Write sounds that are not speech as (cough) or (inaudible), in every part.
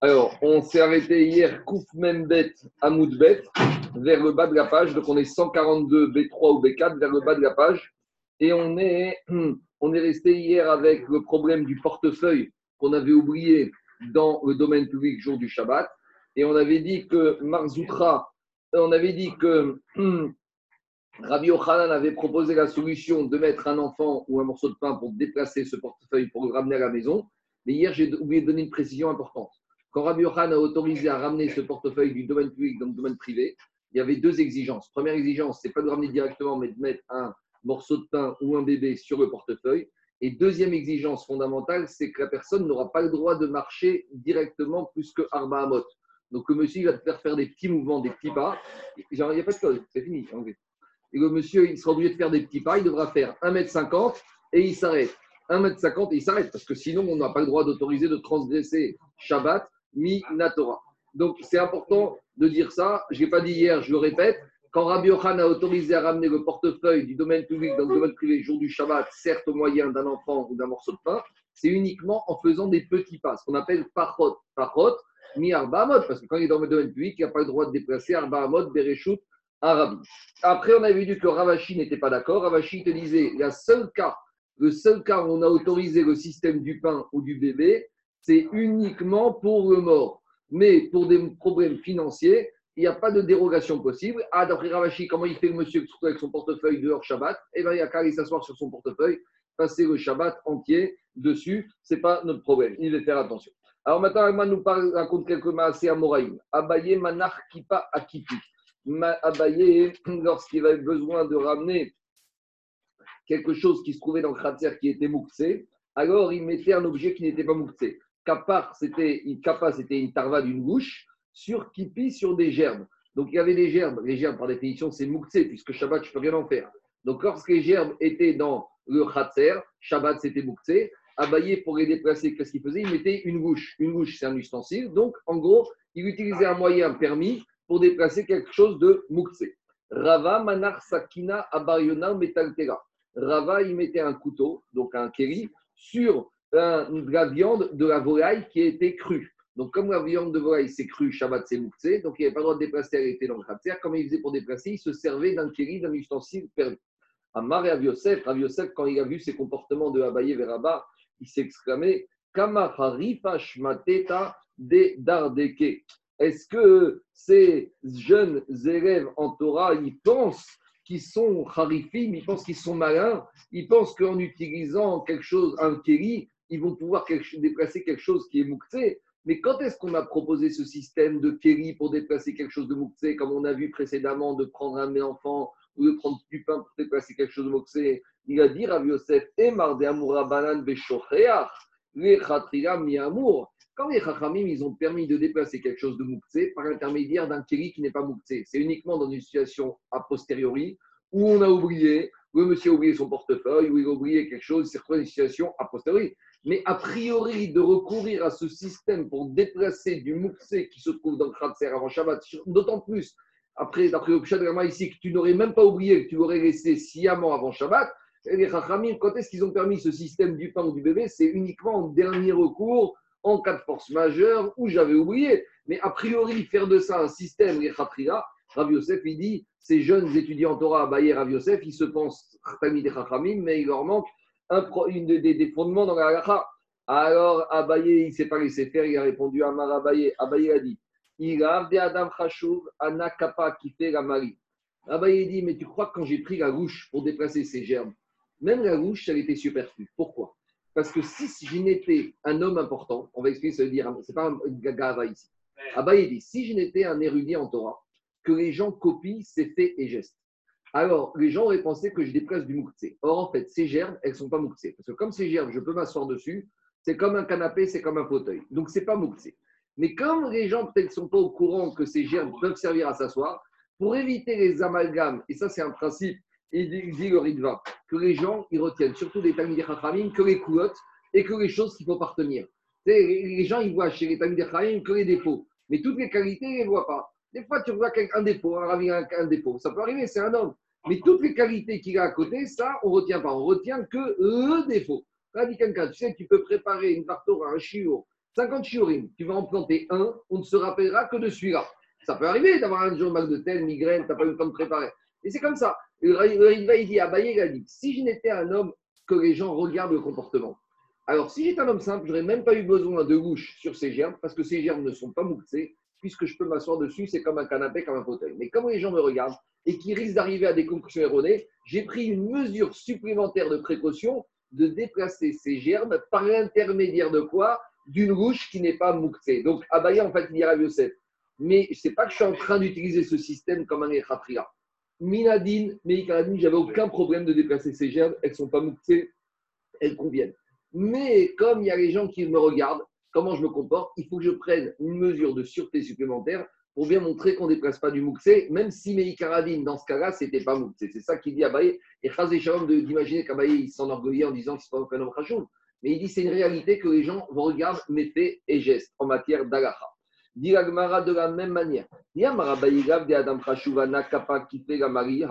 Alors, on s'est arrêté hier, Kouf Membet Amoudbet, vers le bas de la page. Donc, on est 142 B3 ou B4 vers le bas de la page. Et on est, (clears throat) on est resté hier avec le problème du portefeuille qu'on avait oublié dans le domaine public jour du Shabbat. Et on avait dit que Marzoutra, on avait dit que (clears throat) Rabbi Ochanan avait proposé la solution de mettre un enfant ou un morceau de pain pour déplacer ce portefeuille pour le ramener à la maison. Mais hier, j'ai oublié de donner une précision importante. Quand Rabbi Yochanan a autorisé à ramener ce portefeuille du domaine public dans le domaine privé, il y avait deux exigences. Première exigence, c'est pas de ramener directement, mais de mettre un morceau de pain ou un bébé sur le portefeuille. Et deuxième exigence fondamentale, c'est que la personne n'aura pas le droit de marcher directement plus que Arba Amot. Donc le monsieur il va te faire faire des petits mouvements, des petits pas. il n'y a pas de code, c'est fini. Et le monsieur, il sera obligé de faire des petits pas, il devra faire 1m50 et il s'arrête. 1m50 et il s'arrête, parce que sinon on n'a pas le droit d'autoriser de transgresser Shabbat Minatora. Donc c'est important de dire ça. Je ne l'ai pas dit hier, je le répète. Quand Rabbi Yochan a autorisé à ramener le portefeuille du domaine public dans le domaine privé jour du Shabbat, certes au moyen d'un enfant ou d'un morceau de pain, c'est uniquement en faisant des petits pas, ce qu'on appelle parot. Parot, mi arba parce que quand il est dans le domaine public, il n'a pas le droit de déplacer arba amod, bereshut, arabi. Après, on avait vu que Ravashi n'était pas d'accord. Ravashi te disait, le seul cas, le seul cas où on a autorisé le système du pain ou du bébé, c'est uniquement pour le mort. Mais pour des problèmes financiers, il n'y a pas de dérogation possible. Ah, d'après Ravashi, comment il fait le monsieur avec son portefeuille dehors Shabbat? Eh bien, il y a qu'à aller s'asseoir sur son portefeuille, passer le Shabbat entier dessus. Ce n'est pas notre problème. Il va faire attention. Alors maintenant, Agman nous parle, raconte quelques maasé à Moraïm. Abaye manar kipa akipi. Abaye, lorsqu'il avait besoin de ramener quelque chose qui se trouvait dans le cratère qui était mouxé, alors il mettait un objet qui n'était pas mouxé. Kapar, c'était une tarva d'une bouche sur kipi, sur des gerbes. Donc il y avait des gerbes. Les gerbes, par définition, c'est mouktsé, puisque Shabbat, ne peux rien en faire. Donc lorsque les gerbes étaient dans le khatser, Shabbat, c'était mouktsé. Abaye, pour les déplacer, qu'est-ce qu'il faisait? Il mettait une bouche. Une bouche, c'est un ustensile. Donc, en gros, il utilisait un moyen permis pour déplacer quelque chose de mouktsé. Rava, manar, sakina, abayona, metaltera. Rava, il mettait un couteau, donc un keri, sur de la viande de la volaille qui était crue. Donc, comme la viande de volaille c'est crue, Shabbat c'est mouktsé, donc il n'avait pas le droit de déplacer, elle était dans le khatser. Comment il faisait pour déplacer Il se servait d'un kéri, d'un ustensile perdu. Amar et Rav Yosef, quand il a vu ces comportements de Abaye vers Abba, il s'est exclamé mateta de Dardeke. Est-ce que ces jeunes élèves en Torah, ils pensent qu'ils sont harifim, ils pensent qu'ils sont malins, ils pensent qu'en utilisant quelque chose, un kéri, ils vont pouvoir déplacer quelque chose qui est mouktsé. Mais quand est-ce qu'on a proposé ce système de kéri pour déplacer quelque chose de mouktsé, comme on a vu précédemment, de prendre un enfant ou de prendre du pain pour déplacer quelque chose de mouktsé Il a dit Rav Yosef, Emar de Banan les mi amour. Quand les Chachamim, ils ont permis de déplacer quelque chose de mouktsé par l'intermédiaire d'un kéri qui n'est pas mouktsé, c'est uniquement dans une situation a posteriori où on a oublié, où le monsieur a oublié son portefeuille, où il a oublié quelque chose, c'est une situation a posteriori. Mais a priori, de recourir à ce système pour déplacer du mouxé qui se trouve dans le Kratzer avant Shabbat, d'autant plus, après, d'après le ici, que tu n'aurais même pas oublié, que tu aurais laissé sciemment avant Shabbat, les Chachamim, quand est-ce qu'ils ont permis ce système du pain ou du bébé? C'est uniquement en dernier recours, en cas de force majeure, où j'avais oublié. Mais a priori, faire de ça un système, les Rav Yosef, il dit, ces jeunes étudiants Torah à Bayer Rav Yosef, ils se pensent Khatami des Chachamim, mais il leur manque un, des, des, fondements dans la halakha. Alors Abaye, il ne s'est pas laissé faire, il a répondu à Mar Abaye. Abaye a dit Il a de Adam Khashuv, Anakapa qui fait la Marie. Abaye dit Mais tu crois que quand j'ai pris la rouche pour déplacer ces germes, même la rouche, elle était superflue. Pourquoi? Parce que si je n'étais un homme important, on va expliquer, ça veut dire, c'est pas un gagava ici. Abaye dit Si je n'étais un érudit en Torah, que les gens copient ses faits et gestes. Alors, les gens auraient pensé que je déplace du mouktsé. Or, en fait, ces gerbes, elles ne sont pas mouktsé. Parce que comme ces gerbes, je peux m'asseoir dessus, c'est comme un canapé, c'est comme un fauteuil. Donc, ce n'est pas mouktsé. Mais comme les gens peut-être ne sont pas au courant que ces gerbes peuvent servir à s'asseoir, pour éviter les amalgames, et ça c'est un principe, il dit le Ritva, que les gens ils retiennent, surtout des Tamid Chachamim, que les coulottes et que les choses qu'il faut partenir. Les gens ils voient chez les Tamid Chachamim que les défauts, mais toutes les qualités ils ne voient pas. Des fois tu vois un défaut, un ravi un défaut, ça peut arriver, c'est un homme. Mais toutes les qualités qu'il a à côté, ça, on ne retient pas. On retient que le défaut. Dit quelqu'un, tu sais, tu peux préparer une à un chiot 50 chiorim, tu vas en planter un, on ne se rappellera que de celui-là. Ça peut arriver d'avoir un jour mal de tête, migraine, tu n'as pas eu le temps de préparer. Et c'est comme ça. Riva, il dit, Abaye, il a dit, si je n'étais un homme que les gens regardent le comportement, alors si j'étais un homme simple, je n'aurais même pas eu besoin de bouche sur ces germes, parce que ces germes ne sont pas mouxés, puisque je peux m'asseoir dessus, c'est comme un canapé, comme un fauteuil. Mais comme les gens me regardent et qui risquent d'arriver à des conclusions erronées, j'ai pris une mesure supplémentaire de précaution de déplacer ces germes par l'intermédiaire de quoi? D'une rouge qui n'est pas mouxée. Donc, Abaye, en fait, il y a Yosef. Mais ce n'est pas que je suis en train d'utiliser ce système comme un Echatria. Minadine, Meikaradine, j'avais aucun problème de déplacer ces germes. Elles ne sont pas mouxées, elles conviennent. Mais comme il y a les gens qui me regardent, comment je me comporte, il faut que je prenne une mesure de sûreté supplémentaire pour bien montrer qu'on ne déplace pas du mouxé, même si Meikaradine, dans ce cas-là, ce n'était pas mouxé. C'est ça qu'il dit à Baye. Et Chazé Shalom d'imaginer qu'Abaye s'enorgueillit en disant que ce n'est pas un homme Mais il dit c'est une réalité que les gens regardent mes faits et gestes en matière d'agacha. Dit de la même manière. de Adam Kapa qui fait la Marie,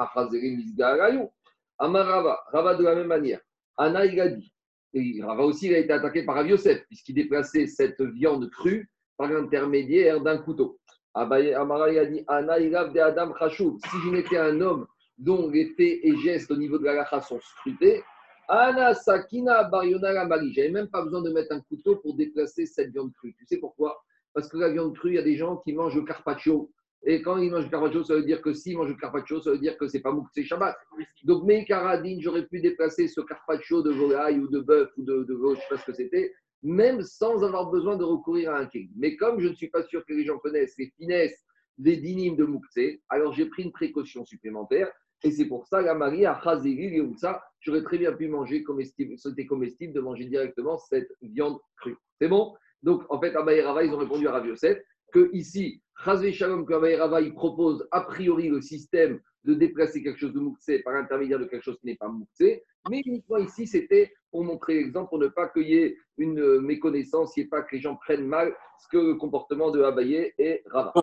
Amarava, Rava de la même manière. Anna, il a dit. Et Rava aussi, il a été attaqué par Aviosef, puisqu'il déplaçait cette viande crue par l'intermédiaire d'un couteau. Amara, il a dit Anna, il de Adam Khashou. Si je n'étais un homme dont les faits et gestes au niveau de la lacha sont scrutés, Anna Sakina Bariona la Marie. J'avais même pas besoin de mettre un couteau pour déplacer cette viande crue. Tu sais pourquoi? Parce que la viande crue, il y a des gens qui mangent le carpaccio. Et quand ils mangent le carpaccio, ça veut dire que s'ils mangent le carpaccio, ça veut dire que c'est pas c'est Shabbat. Donc, mes caradines, j'aurais pu déplacer ce carpaccio de volaille ou de bœuf ou de, de veau, je sais pas ce que c'était, même sans avoir besoin de recourir à un king. Mais comme je ne suis pas sûr que les gens connaissent les finesses des dynimes de Mouktsé, alors j'ai pris une précaution supplémentaire. Et c'est pour ça, la Marie a chazéri et ça, j'aurais très bien pu manger comestible, c'était comestible de manger directement cette viande crue. C'est bon? Donc, en fait, Abaye Rava, ils ont répondu à Rav Yosef que ici, Chazvé Shalom, que Abaye Rava, il propose a priori le système de déplacer quelque chose de mouxé par l'intermédiaire de quelque chose qui n'est pas mouxé. Mais uniquement ici, c'était pour montrer l'exemple, pour ne pas qu'il y ait une méconnaissance, il n'y ait pas que les gens prennent mal ce que le comportement de Abaye et Rava.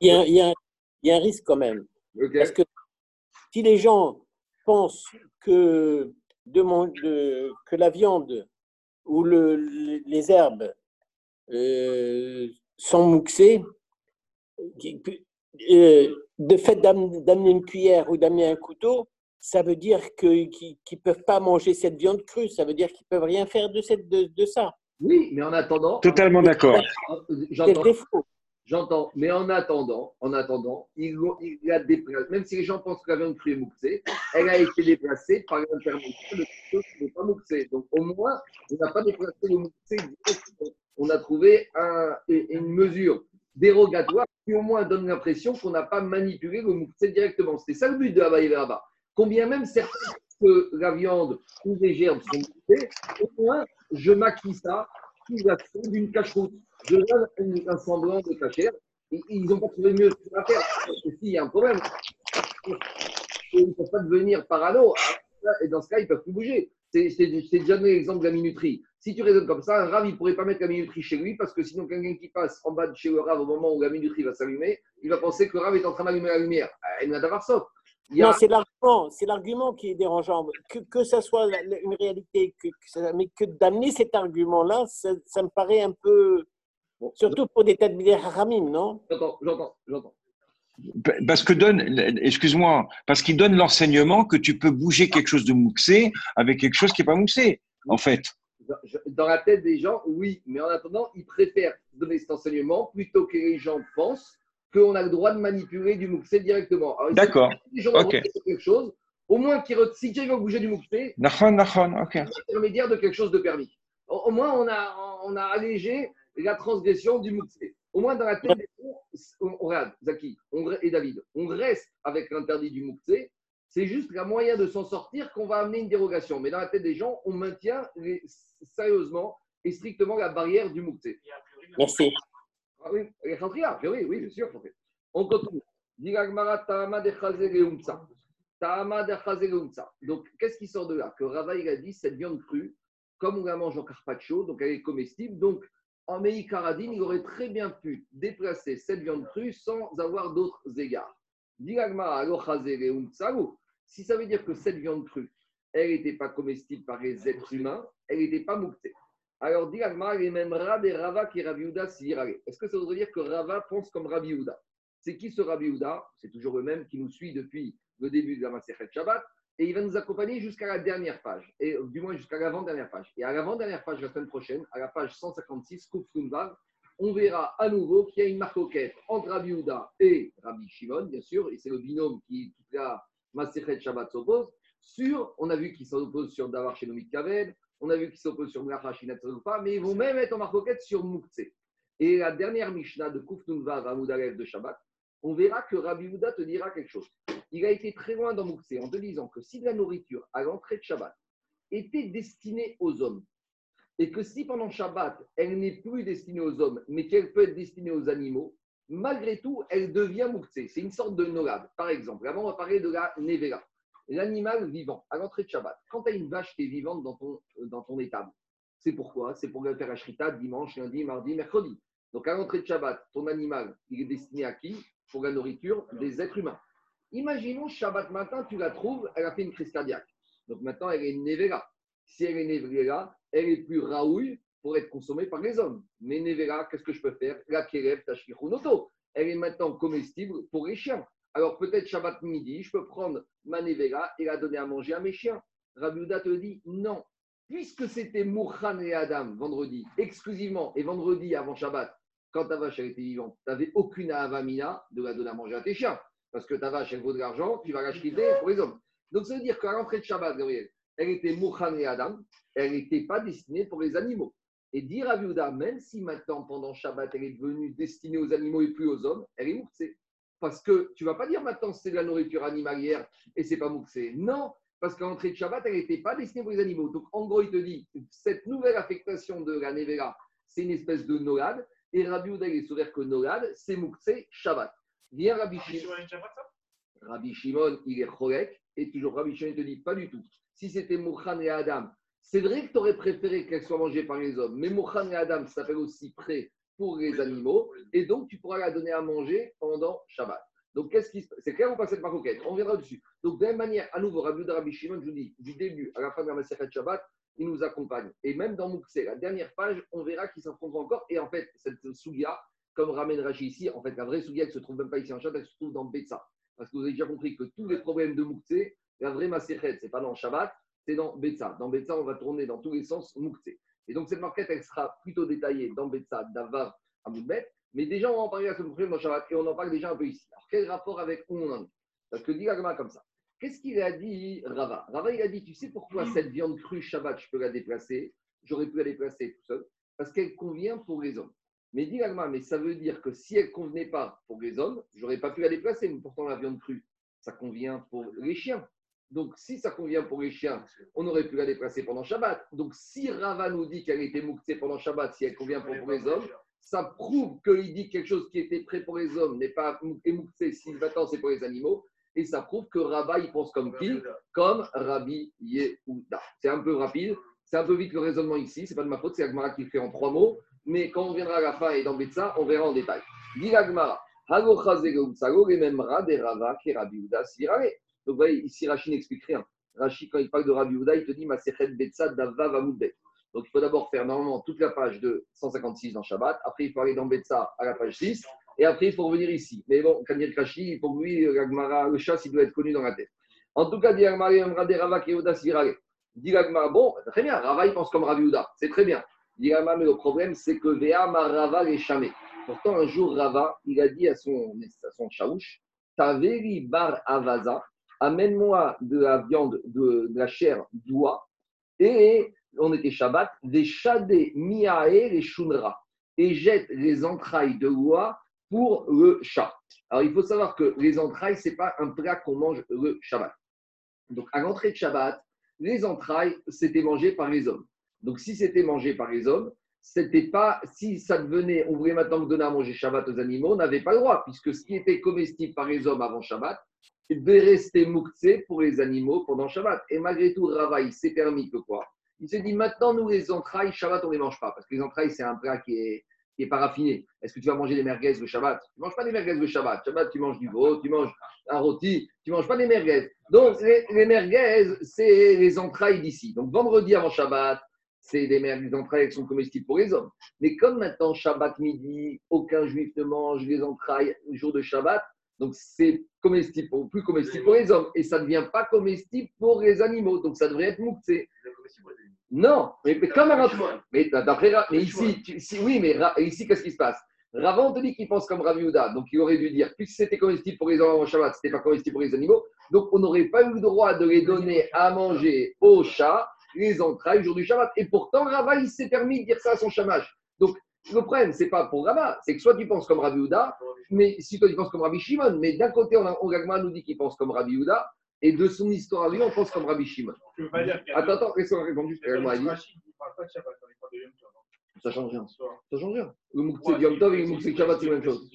Il y a, il un risque quand même. Parce que si les gens pensent que, de, que la viande ou le, les herbes sans mouxer, euh, de fait d'amener une cuillère ou d'amener un couteau, ça veut dire qu'ils ne peuvent pas manger cette viande crue. Ça veut dire qu'ils ne peuvent rien faire de, cette, de, ça. Oui, mais en attendant. Totalement d'accord. J'entends. Mais en attendant, en attendant, il, a déplacé, même si les gens pensent que la viande crue est mouxée, elle a été déplacée par l'intermédiaire de quelque chose qui n'est pas mouxé. Donc au moins, on n'a pas déplacé le mouxé on a trouvé une mesure dérogatoire qui au moins donne l'impression qu'on n'a pas manipulé le mouktsé directement. C'était ça le but de Verba. Combien même certains que la viande ou les gerbes sont mouxées, au moins je maquille ça sous la d'une cache-route. Je donne un semblant de cachère. Ils n'ont pas trouvé mieux à faire. S'il y a un problème, ils ne peuvent pas devenir parano. Et dans ce cas, ils ne peuvent plus bouger. C'est déjà l'exemple de la minuterie. Si tu raisonnes comme ça, un rave, il ne pourrait pas mettre la minuterie chez lui parce que sinon, quelqu'un qui passe en bas de chez le rave au moment où la minuterie va s'allumer, il va penser que le rave est en train d'allumer la lumière. Ah, il n'a d'avoir sauf. Non, c'est l'argument, c'est l'argument qui est dérangeant. Que, que ça soit une réalité, que, mais que d'amener cet argument-là, ça, me paraît un peu. surtout pour des têtes de haramim, non? J'entends, j'entends, j'entends. Parce que donne, excuse-moi, parce qu'il donne l'enseignement que tu peux bouger quelque chose de mouxé avec quelque chose qui n'est pas mouxé, en fait dans la tête des gens, oui, mais en attendant, ils préfèrent donner cet enseignement plutôt que les gens pensent qu'on a le droit de manipuler du mouxé directement. D'accord. Si les gens okay. quelque chose, au moins qu'ils si quelqu'un veut bouger du mouxé, ok. intermédiaire de quelque chose de permis. Au, moins, on a, on a allégé la transgression du mouxé. Au moins, dans la tête des gens, on, regarde, Zaki et David, on reste avec l'interdit du mouxé, c'est juste la moyen de s'en sortir qu'on va amener une dérogation. Mais dans la tête des gens, on maintient sérieusement et strictement la barrière du Mouktsé. Merci. Ah oui, oui, oui, bien sûr. On continue. Donc, qu'est-ce qui sort de là? Que Rava, a dit cette viande crue, comme on la mange en carpaccio, donc elle est comestible. Donc, en Meïkaradine, il aurait très bien pu déplacer cette viande crue sans avoir d'autres égards. Si ça veut dire que cette viande crue, elle n'était pas comestible par les êtres humains, elle n'était pas mouktée. Alors, dit les mêmes Rab et Rava qui Rabbi Est-ce que ça voudrait dire que Rava pense comme Rabbi C'est qui ce Rabbi C'est toujours le même qui nous suit depuis le début de la Maserhet Shabbat. Et il va nous accompagner jusqu'à la dernière page, et du moins jusqu'à l'avant-dernière page. Et à l'avant-dernière page, la semaine prochaine, à la page 156, on verra à nouveau qu'il y a une marcoquette entre Rabbi et Rabbi Shimon, bien sûr, et c'est le binôme qui, toute la Maserhet Shabbat s'oppose. Sur, on a vu qu'ils s'opposent sur Davar Shenomit Kavel, on a vu qu'ils s'opposent sur Mlacha pas, mais ils vont même être en marcoquette sur Moukse. Et la dernière Mishnah de Kufnunva Vamoudalev de Shabbat, on verra que Rabbi Houda te dira quelque chose. Il a été très loin dans Moukse en te disant que si la nourriture à l'entrée de Shabbat était destinée aux hommes, et que si pendant Shabbat, elle n'est plus destinée aux hommes, mais qu'elle peut être destinée aux animaux, malgré tout, elle devient Moukse. C'est une sorte de nolab. Par exemple, avant, on va parler de la Nevela, l'animal vivant à l'entrée de Shabbat. Quand tu as une vache qui est vivante dans ton, dans ton étable, c'est pourquoi? C'est pour faire Ashrita dimanche, lundi, mardi, mercredi. Donc à l'entrée de Shabbat, ton animal, il est destiné à qui? Pour la nourriture des êtres humains. Imaginons Shabbat matin, tu la trouves, elle a fait une crise cardiaque. Donc maintenant, elle est Nevera. Si elle est Nevera, elle est plus raouille pour être consommée par les hommes. Mais Nevera, qu'est-ce que je peux faire? La Kerev Tashkichunoto. Elle est maintenant comestible pour les chiens. Alors peut-être Shabbat midi, je peux prendre ma Nevera et la donner à manger à mes chiens. Rabbi te dit non. Puisque c'était Mourchan et Adam vendredi, exclusivement, et vendredi avant Shabbat, quand ta vache était vivante, tu n'avais aucune avamina de la donner à manger à tes chiens. Parce que ta vache, elle vaut de l'argent, tu vas l'acheter pour les hommes. Donc ça veut dire qu'à l'entrée de Shabbat, Gabriel, elle était Mouchan et Adam, elle n'était pas destinée pour les animaux. Et dire à Viuda, même si maintenant, pendant Shabbat, elle est devenue destinée aux animaux et plus aux hommes, elle est mouxée. Parce que tu ne vas pas dire maintenant c'est de la nourriture animalière et c'est pas mouxé. Non, parce qu'à l'entrée de Shabbat, elle n'était pas destinée pour les animaux. Donc en gros, il te dit, cette nouvelle affectation de la Nevera, c'est une espèce de nolad. Et Rabbi Ouda, il est souverain que nolad, c'est mouxé Shabbat. Viens Rabbi Shimon. Rabbi Shimon, il est chorek, et toujours Rabbi Shimon, il te dit pas du tout. Si c'était Mouchan et Adam, c'est vrai que tu aurais préféré qu'elle soit mangée par les hommes, mais Mouchan et Adam, ça s'appelle aussi prêt pour les animaux, et donc tu pourras la donner à manger pendant Shabbat. Donc, qu'est-ce qui se passe? C'est clair ou pas cette maroquette On viendra dessus. Donc, de la même manière, à nouveau, Rabbi Rabbi Shimon, je vous dis, du début à la fin de la Maseret Shabbat, il nous accompagne. Et même dans Mouxé, la dernière page, on verra qu'il s'affrontent encore. Et en fait, cette Sougia, comme ramène Rachi ici, en fait, la vraie Sougia, elle se trouve même pas ici en Shabbat, elle se trouve dans Betsa. Parce que vous avez déjà compris que tous les problèmes de Mouktsé, la vraie Maserhet, ce n'est pas dans Shabbat, c'est dans Betsa. Dans Betsa, on va tourner dans tous les sens Mouktsé. Et donc, cette marquette, elle sera plutôt détaillée dans Betsa, d'Avar à Moukbet. Mais déjà, on va en parler la semaine prochaine et on en parle déjà un peu ici. Alors, quel rapport avec où on en est? Parce que dit comme ça. Qu'est-ce qu'il a dit Rava? Rava, il a dit Tu sais pourquoi cette viande crue Shabbat, je peux la déplacer? J'aurais pu la déplacer tout seul Parce qu'elle convient pour les hommes. Mais dit mais ça veut dire que si elle ne convenait pas pour les hommes, j'aurais pas pu la déplacer. Mais pourtant, la viande crue, ça convient pour les chiens. Donc, si ça convient pour les chiens, on aurait pu la déplacer pendant Shabbat. Donc, si Rava nous dit qu'elle était mouktée pendant Shabbat, si elle convient pour, les hommes, ça prouve qu'il dit quelque chose qui était prêt pour les hommes n'est pas mouktée si maintenant c'est pour les animaux. Et ça prouve que Rava, il pense comme qui Comme Rabbi Yehuda. C'est un peu rapide, c'est un peu vite le raisonnement ici, c'est pas de ma faute, c'est Agmara qui fait en trois mots mais quand on viendra à la fin et dans ça, on verra en détail. Donc, vous voyez, ici, Rashi n'explique rien. Rashi, quand il parle de Rabbi Uda, il te dit Masechet Betsa Davav Amudbet. Donc, il faut d'abord faire normalement toute la page de 156 dans Shabbat. Après, il faut aller dans Betsa à la page 6. Et après, il faut revenir ici. Mais bon, quand il Rashi, pour lui, le chasse, il doit être connu dans la tête. En tout cas, dit Rava. Dit bon, très bien, Rava, il pense comme Rabbi Uda. C'est très bien mais le problème, c'est que Véa Rava les chamé. Pourtant, un jour, Rava, il a dit à son, à son Taveri bar avaza, amène-moi de la viande, de, la chair d'oie, et on était Shabbat, des shadé miae les shunra, et jette les entrailles de l'oie pour le chat. Alors, il faut savoir que les entrailles, ce n'est pas un plat qu'on mange le Shabbat. Donc, à l'entrée de Shabbat, les entrailles, c'était mangé par les hommes. Donc, si c'était mangé par les hommes, c'était pas, si ça devenait, on voulait maintenant donner à manger Shabbat aux animaux, on n'avait pas le droit, puisque ce qui était comestible par les hommes avant Shabbat, devait rester mouktsé pour les animaux pendant Shabbat. Et malgré tout, Rava, il s'est permis que quoi? Il s'est dit, maintenant, nous, les entrailles, Shabbat, on ne les mange pas, parce que les entrailles, c'est un plat qui est, qui est pas raffiné. Est-ce que tu vas manger des merguez le Shabbat? Tu ne manges pas des merguez le Shabbat. Shabbat, tu manges du veau, tu manges un rôti, tu ne manges pas des merguez. Donc, les, merguez, c'est les entrailles d'ici. Donc, vendredi avant Shabbat, c'est des les entrailles qui sont comestibles pour les hommes. Mais comme maintenant, Shabbat midi, aucun juif ne mange les entrailles le jour de Shabbat, donc c'est comestible pour, plus comestible pour les hommes. Et ça ne devient pas comestible pour les animaux. Donc ça devrait être mouktsé. Non, mais, comme un mais, d'après, mais ici, oui, mais ici, qu'est-ce qui se passe? Ravan te dit qu'il pense comme Ravi donc il aurait dû dire, puisque c'était comestible pour les hommes en Shabbat, c'était pas comestible pour les animaux, donc on n'aurait pas eu le droit de les donner à manger aux chats les entrailles le jour du Shabbat. Et pourtant, Rava, il s'est permis de dire ça à son chamash. Donc, le problème, c'est pas pour Rava, c'est que soit tu penses comme Ravi Houda, mais si toi tu penses comme Rabbi Shimon, mais d'un côté, on, on nous dit qu'il pense comme Rabbi Houda, et de son histoire à lui, on pense comme Rabbi Shimon. Attends, attends, laisse-moi répondre juste. Ça change rien. Ça change rien. Le Moukse Yom Tov et le Moukse Shabbat, c'est la même chose.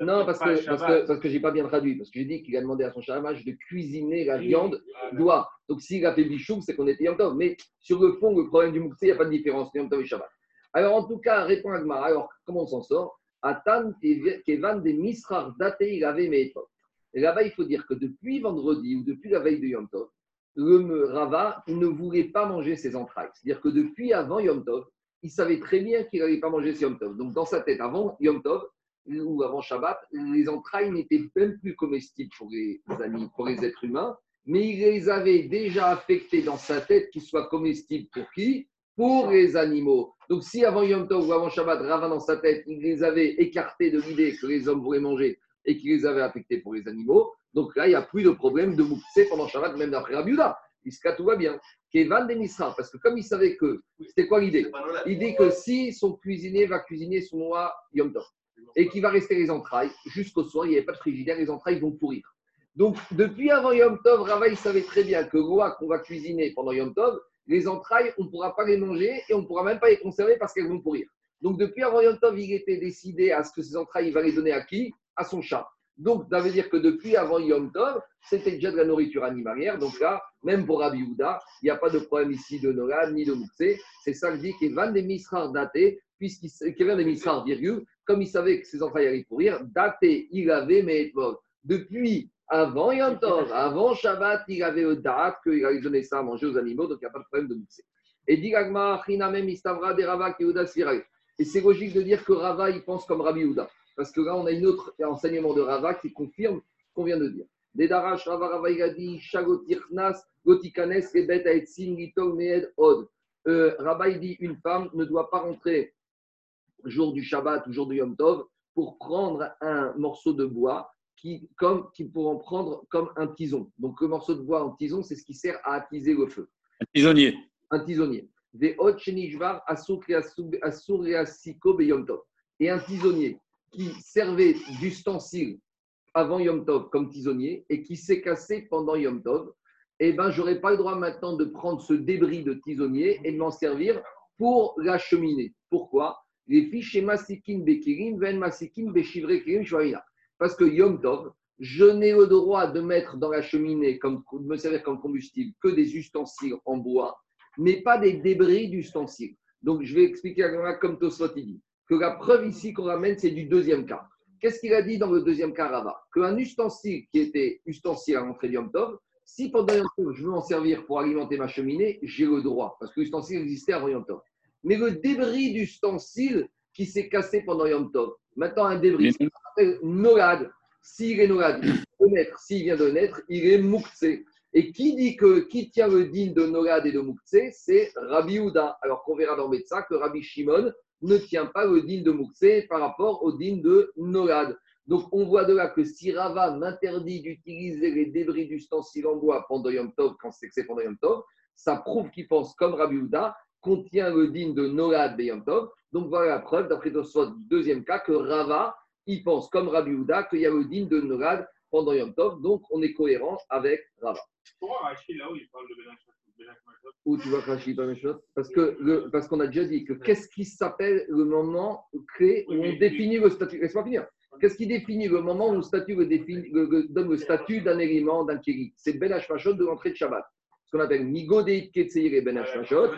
Non, parce que, parce que, parce que j'ai pas bien traduit. Parce que j'ai dit qu'il a demandé à son charamage de cuisiner la viande doigt. Donc s'il a fait bichou, c'est qu'on était Yom Tov. Mais sur le fond, le problème du Moukse, il n'y a pas de différence Yom Tov et Shabbat. Alors en tout cas, répond Agmar. Alors comment on s'en sort? Atan Kevan de Misrar Date Là-bas, il faut dire que depuis vendredi ou depuis la veille de Yom Tov, le Rava ne voulait pas manger ses entrailles. C'est-à-dire que depuis avant Yom Tov, il savait très bien qu'il n'allait pas manger ses Yom Tov. Donc dans sa tête, avant Yom Tov ou avant Shabbat, les entrailles n'étaient même plus comestibles pour les amis, pour les êtres humains, mais il les avait déjà affectés dans sa tête qu'ils soient comestibles pour qui? Pour les animaux. Donc si avant Yom Tov ou avant Shabbat, Rava dans sa tête, il les avait écartés de l'idée que les hommes pourraient manger et qu'il les avait affectés pour les animaux, donc là, il n'y a plus de problème de mouktsé pendant Shabbat, même d'après Rabiuda. Jusqu'à tout va bien. Kevan Denisra, parce que comme il savait que. C'était quoi l'idée? L'idée que si son cuisinier va cuisiner son roi Yom Tov et qu'il va rester les entrailles jusqu'au soir, il n'y avait pas de frigidaire, les entrailles vont pourrir. Donc, depuis avant Yom Tov, Rava, il savait très bien que roi qu'on va cuisiner pendant Yom Tov, les entrailles, on ne pourra pas les manger et on ne pourra même pas les conserver parce qu'elles vont pourrir. Donc, depuis avant Yom il était décidé à ce que ces entrailles, il va les donner à qui? À son chat. Donc, ça veut dire que depuis avant Yom Tov, c'était déjà de la nourriture animalière. Donc là, même pour Rabbi Houda, il n'y a pas de problème ici de Nolan ni de Moukse. C'est ça que dit qu'Evan des Misrar daté, puisqu'Evan des Misrar, virgule, comme il savait que ses enfants allaient pourrir, daté, il avait mais Depuis avant Yom Tov, avant Shabbat, il avait le date qu'il allait donner ça à manger aux animaux, donc il n'y a pas de problème de Moukse. Et dit Gagma, Istavra, Et c'est logique de dire que Rava, il pense comme Rabbi Houda. Parce que là, on a une autre enseignement de Rava qui confirme ce qu'on vient de dire. Dedarash Rava Rava Igadi, Shagotirnas, Gotikanes, Meed Od. Euh, Rava, dit une femme ne doit pas rentrer jour du Shabbat ou jour du Yom Tov pour prendre un morceau de bois qui, comme, qui pour en prendre comme un tison. Donc, le morceau de bois en tison, c'est ce qui sert à attiser le feu. Un tisonnier. Un tisonnier. Des. Et un tisonnier qui servait d'ustensile avant Yom Tov comme tisonnier et qui s'est cassé pendant Yom Tov, eh ben, j'aurais pas le droit maintenant de prendre ce débris de tisonnier et de m'en servir pour la cheminée. Pourquoi? Les fiches Masikin Bekirim, Ven Masikin Beshivre Kirim Parce que Yom Tov, je n'ai le droit de mettre dans la cheminée, de me servir comme combustible, que des ustensiles en bois, mais pas des débris d'ustensiles. Donc, je vais expliquer comme Tosfot dit que la preuve ici qu'on ramène, c'est du deuxième cas. Qu'est-ce qu'il a dit dans le deuxième cas, Rava? Qu'un ustensile qui était ustensile à l'entrée Yom Tov, si pendant Yom Tov, je veux en servir pour alimenter ma cheminée, j'ai le droit, parce que l'ustensile existait avant Yom Tov. Mais le débris d'ustensile qui s'est cassé pendant Yom Tov, maintenant un débris, ça s'appelle Nolad. S'il est Nolad, s'il vient de naître, il est Mouktsé. Et qui dit que qui tient le digne de Nolad et de Mouktsé, c'est Rabbi Houda. Alors qu'on verra dans Betsa que Rabbi Shimon, ne tient pas le din de Mouxé par rapport au din de Nolad. Donc on voit de là que si Rava m'interdit d'utiliser les débris d'ustensiles en bois pendant Yom Tov, quand c'est que c'est pendant Yom Tov, ça prouve qu'il pense comme Rabbi Houda, contient le din de Nolad de Yom Tov. Donc voilà la preuve, d'après le deuxième cas, que Rava, il pense comme Rabbi Houda qu'il y a le din de Nolad pendant Yom Tov. Donc on est cohérent avec Rava. Pourquoi là où il parle de où tu vois Rashi Parce que parce qu'on a déjà dit que qu'est-ce qui s'appelle le moment clé où on définit le statut Laisse-moi finir. Qu'est-ce qui définit le moment où le statut donne le statut d'un élément, d'un kéri C'est Ben Hashmashot de l'entrée de Shabbat. Ce qu'on appelle Migo et Ben Hashmashot.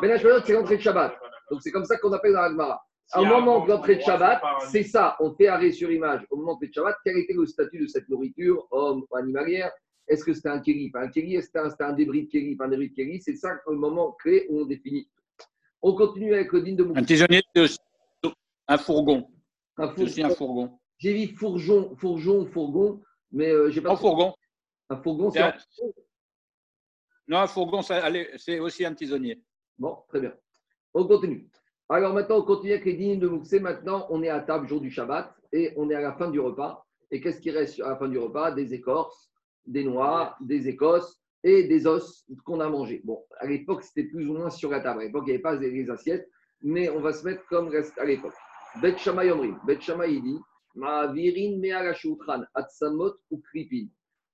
Ben Hashmashot, c'est l'entrée de Shabbat. Donc c'est comme ça qu'on appelle dans l'Agmara. Au moment de l'entrée de Shabbat, c'est ça, on fait arrêt sur image. Au moment de l'entrée de Shabbat, quel était le statut de cette nourriture, homme ou animalière Est-ce que c'était un kéli, pas un kéli Est-ce que c'était un, débris de kéli, pas un débris de kéli C'est ça le moment clé où on définit. On continue avec le digne de Un tisonnier, un fourgon. Un fourgon. un fourgon. J'ai dit fourgon, fourgon, fourgon, mais euh, j'ai pas. Un fourgon. Un fourgon, c'est. Un... Non, un fourgon, c'est aussi un tisonnier. Bon, très bien. On continue. Alors maintenant, on continue avec les dînes de Mouxé. Maintenant, on est à table jour du Shabbat et on est à la fin du repas. Et qu'est-ce qui reste à la fin du repas? Des écorces, des noix, des écosses et des os qu'on a mangés. Bon, à l'époque, c'était plus ou moins sur la table. À l'époque, il n'y avait pas les assiettes, mais on va se mettre comme reste à l'époque. Bet Omrim. Bet ou.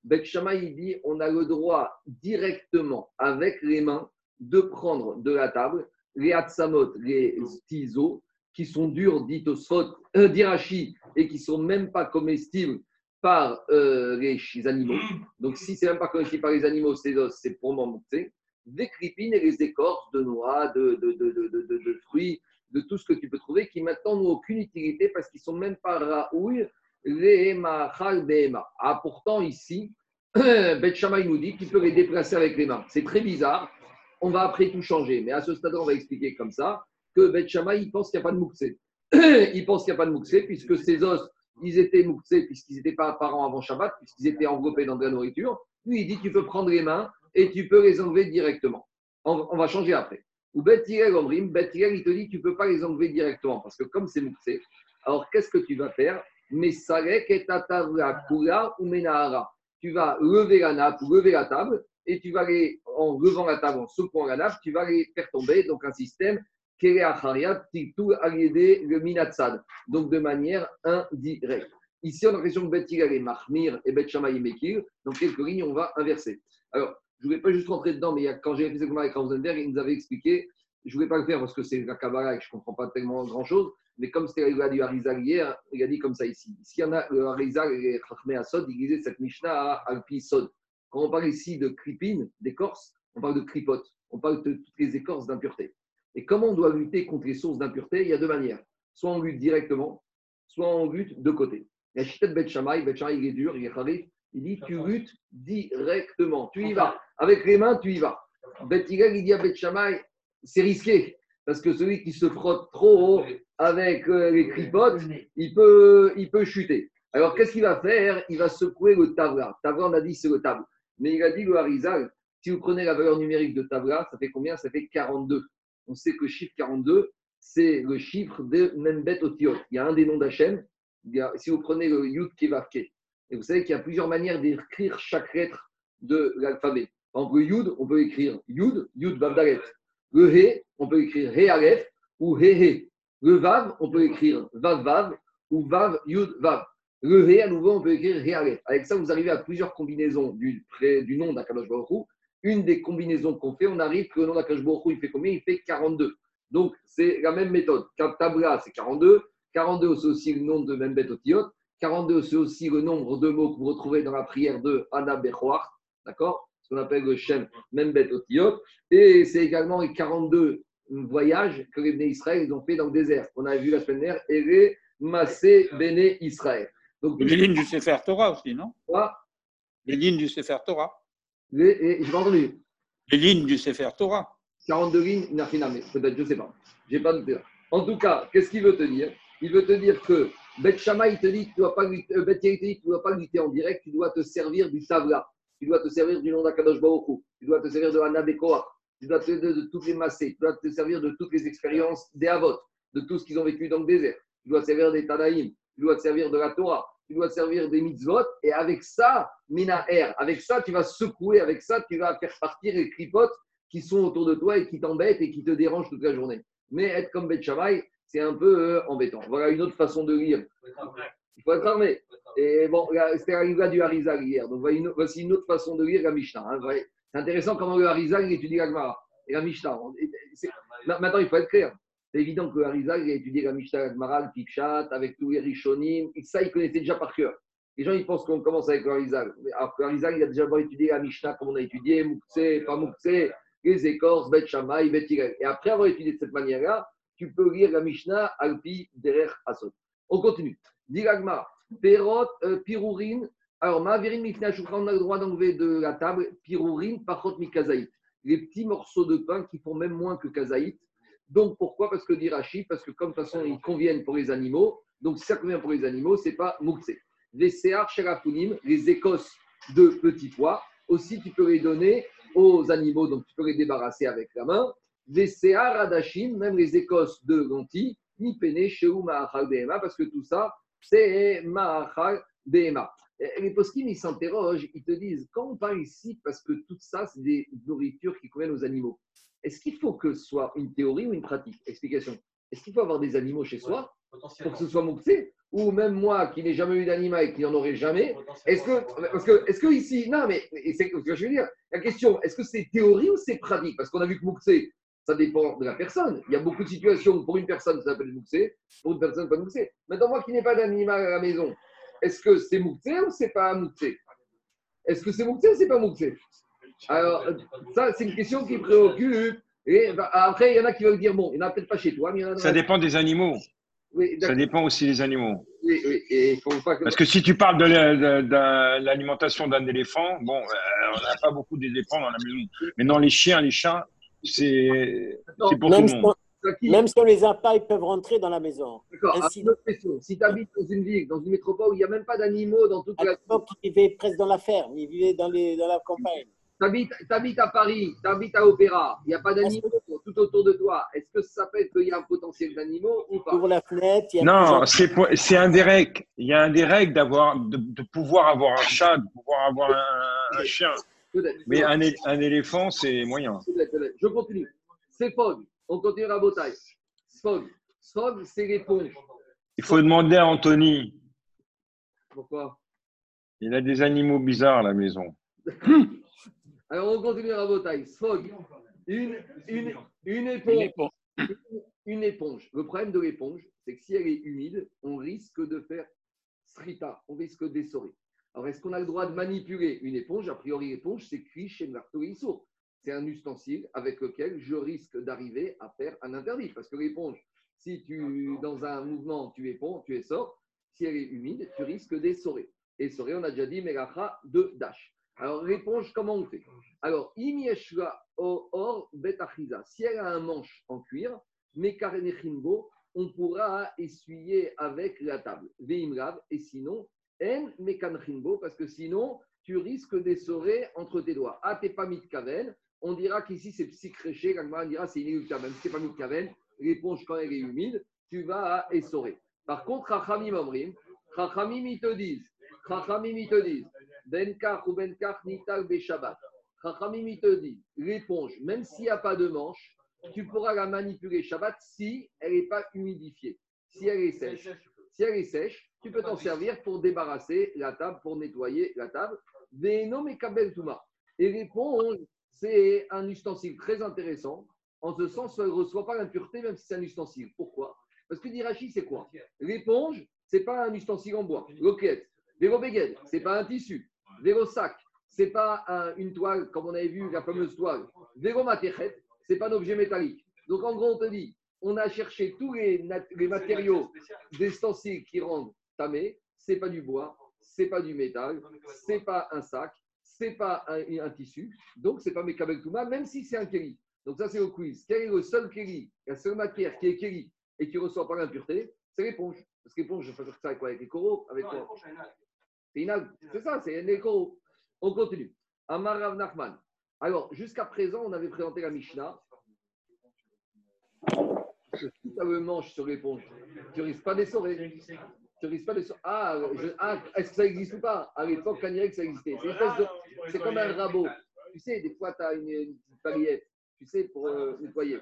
Bet Shammai, dit on a le droit directement, avec les mains, de prendre de la table les atsamot, les tisos, qui sont durs, dites euh, d'irachi, et qui sont même pas comestibles par euh, les, animaux. Donc, si c'est même pas comestible par les animaux, c'est pour monter. Des cripines et les écorces de noix, de, de, de, de, fruits, de tout ce que tu peux trouver, qui maintenant n'ont aucune utilité parce qu'ils sont même pas raouilles, Ah, pourtant, ici, (clears throat) Bet nous dit qu'il peut les déplacer avec les mains. C'est très bizarre on va après tout changer. Mais à ce stade, on va expliquer comme ça que Beth Shammai, il pense qu'il n'y a pas de mouxé. (clears throat) il pense qu'il n'y a pas de mouxé, puisque ces os, ils étaient mouxés, puisqu'ils n'étaient pas apparents avant Shabbat, puisqu'ils étaient enveloppés dans de la nourriture. Lui, il dit tu peux prendre les mains et tu peux les enlever directement. On, va changer après. Ou Bet Omrim, Bet il te dit tu ne peux pas les enlever directement, parce que comme c'est mouxé, alors qu'est-ce que tu vas faire Mais ou menahara. Tu vas lever la nappe, lever la table, et tu vas les, en levant la table, en secouant la nappe, tu vas les faire tomber. Donc un système le donc de manière indirecte. Ici, on a l'impression que Bet est Mahmir et Bet Shammai Mekir. Dans quelques lignes, on va inverser. Alors, je ne vais pas juste rentrer dedans, mais quand j'ai fait ce avec Rosenberg, il nous avait expliqué, je ne voulais pas le faire parce que c'est la Kabbalah et que je ne comprends pas tellement grand-chose, mais comme c'était la du Harizal hier, il a dit comme ça ici. S'il y en a le Harizal et Chachmé Asod, il disait cette Mishnah à Alpi Sod. Quand on parle ici de cripine, d'écorce, on parle de cripote, on parle de toutes les écorces d'impureté. Et comment on doit lutter contre les sources d'impureté Il y a deux manières. Soit on lutte directement, soit on lutte de côté. Il y a Chitet Bet Shammai, Bet Shammai il est dur, il est il dit tu luttes directement, tu y vas. Avec les mains, tu y vas. Bet il dit à Bet Shammai, c'est risqué, parce que celui qui se frotte trop avec euh, les cripotes, il peut, il peut chuter. Alors qu'est-ce qu'il va faire? Il va secouer le tabla. Tabla, on a dit c'est le table. Mais il a dit le Harizal, si vous prenez la valeur numérique de tabla, ça fait combien? Ça fait 42. On sait que le chiffre 42, c'est le chiffre de Membet Otiot. Il y a un des noms d'Hachem. Si vous prenez le Yud Kevavke, et vous savez qu'il y a plusieurs manières d'écrire chaque lettre de l'alphabet. Exemple, le Yud, on peut écrire Yud, Yud Vav Le He, on peut écrire He Aleph ou He He. Le Vav, on peut écrire Vav Vav ou Vav Yud Vav. Le Ré, à nouveau, on peut écrire Ré Avec ça, vous arrivez à plusieurs combinaisons du, nom d'Akadosh Une des combinaisons qu'on fait, on arrive que le nom d'Akadosh il fait combien? Il fait 42. Donc, c'est la même méthode. Tabla, c'est 42. 42, c'est aussi le nom de Membet Otiot. 42, c'est aussi le nombre de mots que vous retrouvez dans la prière de Anna. D'accord? Ce qu'on appelle le Shem Membet Otiot. Et c'est également les 42 voyages que les Bnei Israël ont fait dans le désert. On a vu la semaine dernière. Et les Massé Béné Israël les lignes du Sefer Torah aussi, non Quoi Les lignes du Sefer Torah. Les, je entendu. Les lignes du Sefer Torah. 42 lignes, peut-être, je ne sais pas. J'ai pas de En tout cas, qu'est-ce qu'il veut te dire? Il veut te dire que Bet Shammai, il te dit que tu ne dois, pas lutter, euh, dois pas lutter en direct, tu dois te servir du Tavla, tu dois te servir du nom d'Akadosh Baruch tu dois te servir de Anna tu dois te servir de, toutes les massés, tu dois te servir de toutes les expériences des Avot, de tout ce qu'ils ont vécu dans le désert, tu dois te servir des Tanaïm, tu dois te servir de la Torah, tu dois te servir des mitzvot, et avec ça, Minaher, avec ça, tu vas secouer, avec ça, tu vas faire partir les clipotes qui sont autour de toi et qui t'embêtent et qui te dérangent toute la journée. Mais être comme Bet c'est un peu euh, embêtant. Voilà une autre façon de lire. Il faut être armé. Et bon, c'était la du Harizal hier. Donc voici une autre façon de lire la Mishnah. Hein. C'est intéressant comment le Harizal étudie la Gemara et la Mishnah. Maintenant, il faut être clair. C'est évident que Harizal, il a étudié la Mishnah Gemara, le avec tous les Rishonim. Ça, il connaissait déjà par cœur. Les gens, ils pensent qu'on commence avec le Harizal. Alors que Harizal, il a déjà étudié la Mishnah comme on a étudié, Moukse, pas Moukse, les écorces, Bet Shammai, Bet Et après avoir étudié de cette manière-là, tu peux lire la Mishnah Alpi Derer Asot. On continue. Diragma, Perot, euh, Pirourin, Alors, on a le droit d'enlever de la table pirourine, parchot mikazaït. Les petits morceaux de pain qui font même moins que kazaït. Donc, pourquoi? Parce que dit Rachid, parce que comme de toute façon, ils conviennent pour les animaux. Donc, si ça convient pour les animaux, ce n'est pas moukse. Les séar sherafunim, les écosses de petits pois, aussi, tu peux les donner aux animaux, donc tu peux les débarrasser avec la main. Les séar adashim, même les écosses de lentilles, ni pene, parce que tout ça, behema. Les poskim, ils s'interrogent, ils te disent, quand on parle ici, parce que tout ça, c'est des nourritures qui conviennent aux animaux, est-ce qu'il faut que ce soit une théorie ou une pratique? Explication. Est-ce qu'il faut avoir des animaux chez soi pour que ce soit mouxé Ou même moi qui n'ai jamais eu d'animal et qui n'en aurai jamais Est-ce que, parce que, est-ce que ici, non, mais c'est ce que je veux dire. La question, est-ce que c'est théorie ou c'est pratique? Parce qu'on a vu que mouxé, ça dépend de la personne. Il y a beaucoup de situations où pour une personne ça s'appelle mouxé, pour une personne pas mouxé. Maintenant, moi qui n'ai pas d'animal à la maison, est-ce que c'est Mouktsé ou c'est pas Mouktsé Est-ce que c'est Mouktsé ou c'est pas Mouktsé Alors, ça, c'est une question qui préoccupe. Et bah, après, il y en a qui veulent dire bon, il n'y en a peut-être pas chez toi, mais il y en a. Ça dépend des animaux. Oui, ça dépend aussi des animaux. Oui, oui, et faut pas que... Parce que si tu parles de l'alimentation d'un éléphant, bon, euh, on n'a pas beaucoup d'éléphants dans la maison. Mais non, les chiens, les chats, c'est pour tout le monde. Même si on les a pas, ils peuvent rentrer dans la maison. D'accord. Si tu habites dans une ville, dans une métropole où il n'y a même pas d'animaux dans toute à la ils vivaient presque dans la ferme, ils vivaient dans, les, dans la campagne. Tu habites, à Paris, tu habites à Opéra, il n'y a pas d'animaux tout autour de toi. Est-ce que ça peut être qu'il y a un potentiel d'animaux ou pas? Ouvre la fenêtre. Il y a non, c'est un des règles. Il y a un des règles d'avoir, de, de, pouvoir avoir un chat, de pouvoir avoir un, un chien. Mais un, un éléphant, c'est moyen. Je continue. C'est Fogg. On continue à bataille. Sfog. Sfog, c'est l'éponge. Il faut demander à Anthony. Pourquoi? Il a des animaux bizarres à la maison. (coughs) Alors, on continue à bataille. Sfog. Une, une, une éponge. Une éponge. Le problème de l'éponge, c'est que si elle est humide, on risque de faire srita, on risque d'essorer. Alors, est-ce qu'on a le droit de manipuler une éponge? A priori, l'éponge, c'est cuit chez sourd c'est un ustensile avec lequel je risque d'arriver à faire un interdit. Parce que l'éponge, si tu, dans un mouvement, tu éponges, tu essores, si elle est humide, tu risques d'essorer. Essorer, on a déjà dit, Melacha de Dash. Alors, l'éponge, comment on fait? Alors, Imieshra or betachiza. Si elle a un manche en cuir, Mekarenechimbo, on pourra essuyer avec la table. Veimrav, et sinon, En Mekanchimbo, parce que sinon, tu risques d'essorer entre tes doigts. Ah, t'es pas mitkaven, on dira qu'ici c'est psychréché, on dira c'est inéluctable. Même si n'est pas mitkaven, l'éponge quand elle est humide, tu vas essorer. Par contre, Chachamim Amrim, Chachamim ils te disent, Chachamim ils te disent, Benkach ou Benkach nital Beshabbat. Chachamim ils te disent, l'éponge, même s'il n'y a pas de manche, tu pourras la manipuler Shabbat si elle n'est pas humidifiée, si elle est sèche. Si elle est sèche, tu peux t'en servir pour débarrasser la table, pour nettoyer la table. Et l'éponge, c'est un ustensile très intéressant, en ce sens, elle ne reçoit pas l'impureté, même si c'est un ustensile. Pourquoi? Parce que d'Irachi, c'est quoi? L'éponge, ce n'est pas un ustensile en bois. L'oquette, vélo ce n'est pas un tissu. Vélo sac, ce n'est pas une toile, comme on avait vu, la fameuse toile. Vélo ce n'est pas un objet métallique. Donc, en gros, on te dit, on a cherché tous les, les matériaux d'ustensiles qui rendent tamé, ce n'est pas du bois, ce n'est pas du métal, ce n'est pas un sac, c'est pas un, tissu, donc c'est pas Mekabel Touma, même si c'est un Kéli. Donc ça, c'est le quiz. Quel est le seul Kéli, la seule matière qui est Kéli et qui ne reçoit pas l'impureté? C'est l'éponge. Parce que l'éponge, je peux faire ça avec quoi? Avec les coraux avec quoi? C'est une algue. C'est ça, c'est des coraux. On continue. Amar Rav Nachman. Alors, jusqu'à présent, on avait présenté la Mishnah. Le manche sur l'éponge, tu risques pas d'essorer tu risques pas de. Ah, ah est-ce que ça existe ou pas? À l'époque, il ça existait. C'est, comme un rabot. Tu sais, des fois, tu as une, une petite tu sais, pour euh, nettoyer.